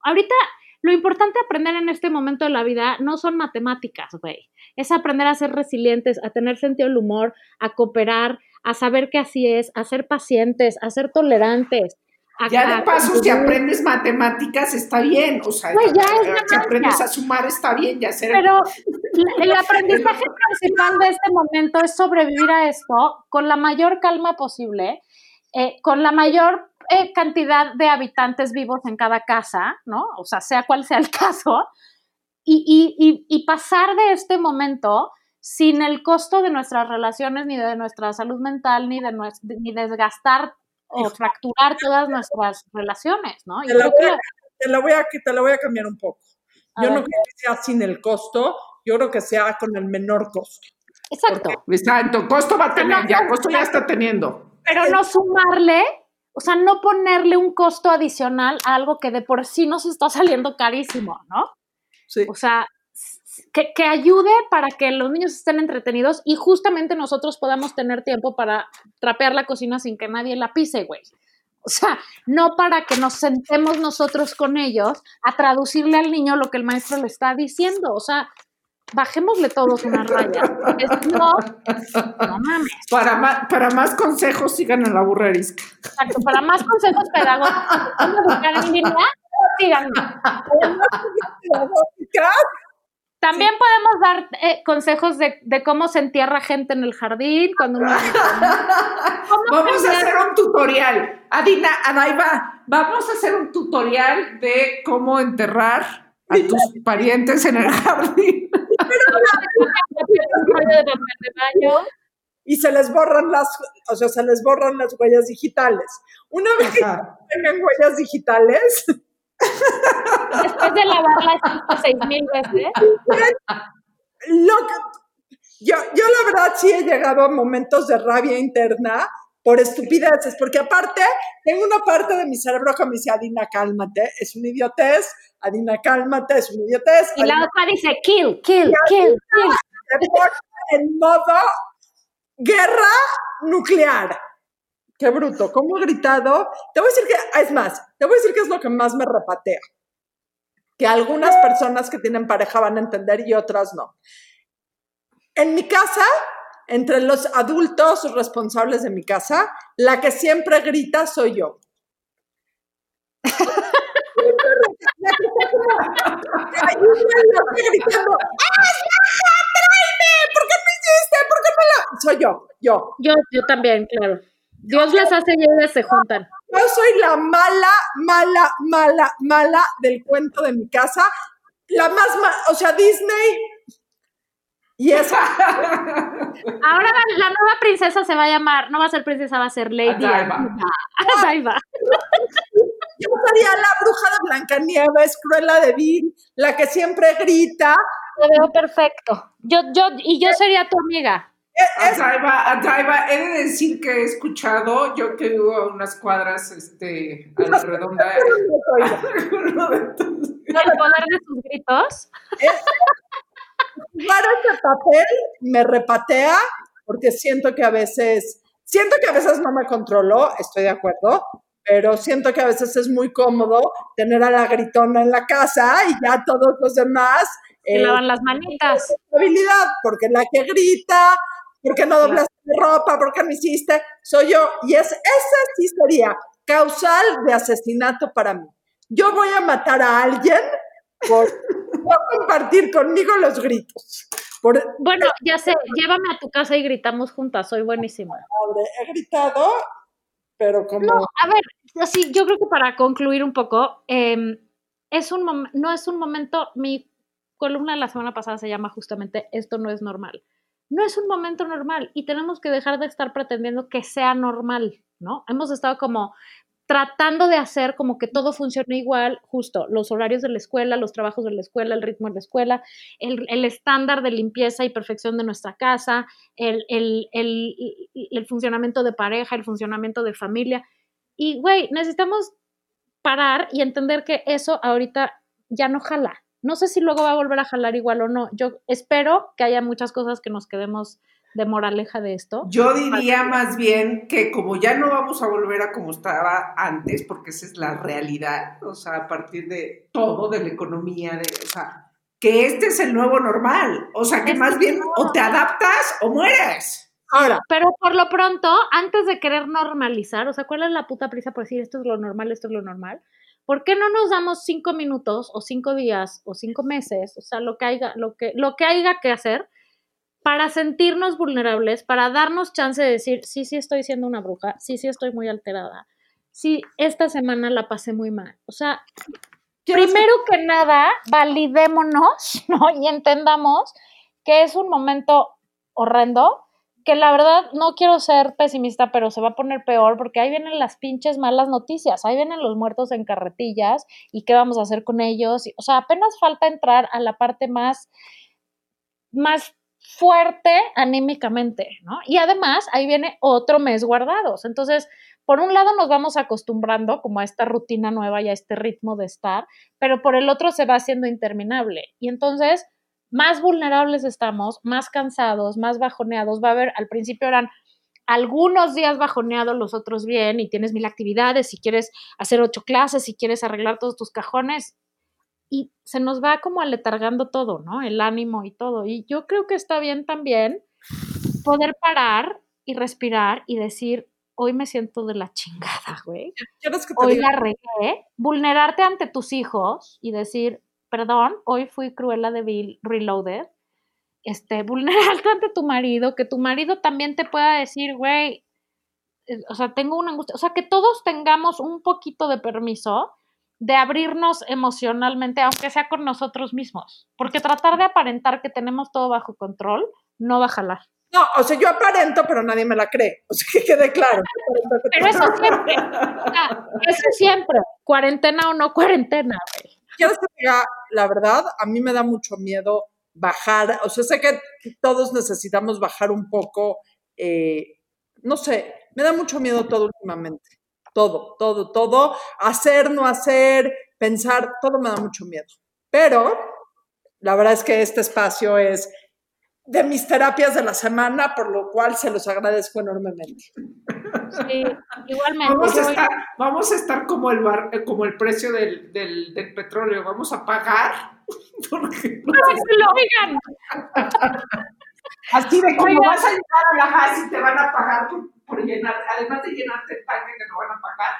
Ahorita, lo importante aprender en este momento de la vida no son matemáticas, güey. Es aprender a ser resilientes, a tener sentido del humor, a cooperar, a saber que así es, a ser pacientes, a ser tolerantes. Ya de paso, si aprendes matemáticas, está bien. O sea, Güey, ya es si aprendes a sumar, está bien. Ya ser Pero el aprendizaje principal de este momento es sobrevivir a esto con la mayor calma posible, eh, con la mayor eh, cantidad de habitantes vivos en cada casa, ¿no? O sea, sea cual sea el caso, y, y- y- y pasar de este momento sin el costo de nuestras relaciones, ni de nuestra salud mental, ni de ni desgastar o fracturar todas nuestras relaciones, ¿no? Y Te la, creo voy a, te la voy a- te la voy a cambiar un poco. a Yo no creo que sea sin el costo, yo creo que sea con el menor costo. exacto. Exacto, costo va a tener, ya, costo ya está teniendo. pero no sumarle, o sea, no ponerle un costo adicional a algo que de por sí nos está saliendo carísimo, ¿no? Sí. O sea, que, que ayude para que los niños estén entretenidos y justamente nosotros podamos tener tiempo para trapear la cocina sin que nadie la pise, güey. O sea, no para que nos sentemos nosotros con ellos a traducirle al niño lo que el maestro le está diciendo. O sea, bajémosle todos una raya. Es- no, no mames. Para más, para más consejos, sigan a la burra arisca. Exacto, para más consejos pedagógicos de cómo educar en línea, síganme. También podemos dar eh, consejos de, de cómo se entierra gente en el jardín cuando uno... Vamos a hacer un tutorial. Adina, Adaiva, vamos a hacer un tutorial de cómo enterrar a tus parientes en el jardín. Y se les borran las, o sea, se les borran las huellas digitales. Una vez que tengan huellas digitales, Después de lavarla seis mil veces. lo que, yo, yo la verdad sí he llegado a momentos de rabia interna por estupideces, porque aparte tengo una parte de mi cerebro que me dice, Adina, cálmate, es una idiotez, Adina, cálmate, es una idiotez. Y la Adina, otra dice, kill, kill, kill, kill. en modo guerra nuclear. Qué bruto, ¿cómo he gritado? Te voy a decir que, es más, te voy a decir que es lo que más me repatea. Que algunas personas que tienen pareja van a entender y otras no. En mi casa, entre los adultos responsables de mi casa, la que siempre grita soy yo. Hay una loca gritando, ¡Ah, baja, tráeme! ¿Por qué no hiciste? ¿Por qué no la...? Soy yo, yo. Yo, yo también, claro. Dios les hace y ellas se juntan. Yo soy la mala, mala, mala, mala del cuento de mi casa. La más, ma o sea, Disney. Y esa. Ahora la nueva princesa se va a llamar, no va a ser princesa, va a ser Lady. Adaiba. Yo sería la bruja de Blancanieves, Cruella de Vil, la que siempre grita. Te veo perfecto. Yo, yo, y yo sería tu amiga. Es- Adaiba, Adaiba, he de decir que he escuchado, yo que vivo a unas cuadras este, a la redonda, El poder de sus gritos. jugar ese papel me repatea porque siento que a veces, siento que a veces no me controlo, estoy de acuerdo, pero siento que a veces es muy cómodo tener a la gritona en la casa y ya todos los demás Se eh, lavan las manitas. responsabilidad, porque la que grita, porque no doblaste mi ropa, porque no hiciste, soy yo. Y es, esa sí sería causal de asesinato para mí. Yo voy a matar a alguien por no compartir conmigo los gritos. Por, Bueno, ya sé, llévame a tu casa y gritamos juntas, soy buenísima. madre, he gritado, pero como... No, a ver, así, yo creo que para concluir un poco, eh, es un no es un momento, mi columna de la semana pasada se llama justamente Esto no es normal. No es un momento normal y tenemos que dejar de estar pretendiendo que sea normal, ¿no? Hemos estado como tratando de hacer como que todo funcione igual, justo los horarios de la escuela, los trabajos de la escuela, el ritmo de la escuela, el, el estándar de limpieza y perfección de nuestra casa, el, el, el, funcionamiento de pareja, el funcionamiento de familia. Y, güey, necesitamos parar y entender que eso ahorita ya no jala. No sé si luego va a volver a jalar igual o no. Yo espero que haya muchas cosas que nos quedemos de moraleja de esto. Yo diría más bien que como ya no vamos a volver a como estaba antes, porque esa es la realidad, o sea, a partir de todo, de la economía, de, o sea, que este es el nuevo normal, o sea, que Este más bien o te adaptas o mueres. Ahora, Pero por lo pronto, antes de querer normalizar, o sea, ¿cuál es la puta prisa por decir esto es lo normal, esto es lo normal? ¿Por qué no nos damos cinco minutos o cinco días o cinco meses, o sea, lo que haya, lo que, lo que haya que hacer para sentirnos vulnerables, para darnos chance de decir, sí, sí estoy siendo una bruja, sí, sí estoy muy alterada, sí, esta semana la pasé muy mal. O sea, ¿quieres primero que nada, validémonos, ¿no? Y entendamos que es un momento horrendo, que la verdad no quiero ser pesimista, pero se va a poner peor porque ahí vienen las pinches malas noticias, ahí vienen los muertos en carretillas y qué vamos a hacer con ellos. O sea, apenas falta entrar a la parte más, más fuerte anímicamente, ¿no? Y además ahí viene otro mes guardados. Entonces, por un lado nos vamos acostumbrando como a esta rutina nueva y a este ritmo de estar, pero por el otro se va haciendo interminable. Y entonces, más vulnerables estamos, más cansados, más bajoneados. Va a haber, al principio eran algunos días bajoneados, los otros bien, y tienes mil actividades, si quieres hacer ocho clases, si quieres arreglar todos tus cajones, y se nos va como aletargando todo, ¿no? El ánimo y todo. Y yo creo que está bien también poder parar y respirar y decir, hoy me siento de la chingada, güey. ¿Quieres que te Hoy la regué. Vulnerarte ante tus hijos y decir, perdón, hoy fui cruela de Bill Reloaded. Este, vulnerarte ante tu marido, que tu marido también te pueda decir, güey, eh, o sea, tengo una angustia. O sea, que todos tengamos un poquito de permiso de abrirnos emocionalmente, aunque sea con nosotros mismos. Porque tratar de aparentar que tenemos todo bajo control no va a jalar. No, o sea, yo aparento, pero nadie me la cree. O sea, que quede claro. Pero eso siempre, o sea, eso siempre, cuarentena o no cuarentena, güey. ¿Quieres que te diga la verdad? A mí me da mucho miedo bajar. O sea, sé que todos necesitamos bajar un poco. eh, no sé, me da mucho miedo todo últimamente. Todo, todo, todo. Hacer, no hacer, pensar, todo me da mucho miedo. Pero la verdad es que este espacio es de mis terapias de la semana, por lo cual se los agradezco enormemente. Sí, igualmente. Vamos a estar, vamos a estar como, el bar- eh, como el precio del, del- del petróleo, vamos a pagar. Porque Para que lo oigan. así de como vas a llegar a la gas y te van a pagar por, por llenar, además de llenarte el tanque que no van a pagar,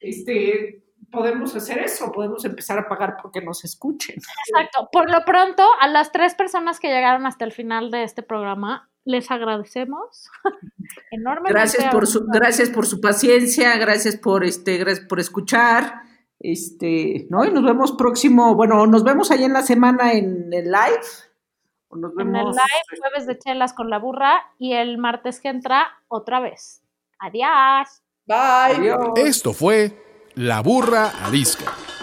este, podemos hacer eso, podemos empezar a pagar porque nos escuchen. Exacto. Por lo pronto, a las tres personas que llegaron hasta el final de este programa, les agradecemos enormemente. Gracias por su, gracias por su paciencia, gracias por este, gracias por escuchar. Este, ¿no? Y nos vemos próximo, bueno, nos vemos ahí en la semana en el live. O nos En el live, jueves de chelas con la burra y el martes que entra otra vez. Adiós. Bye. Adiós. Esto fue La Burra Arisca.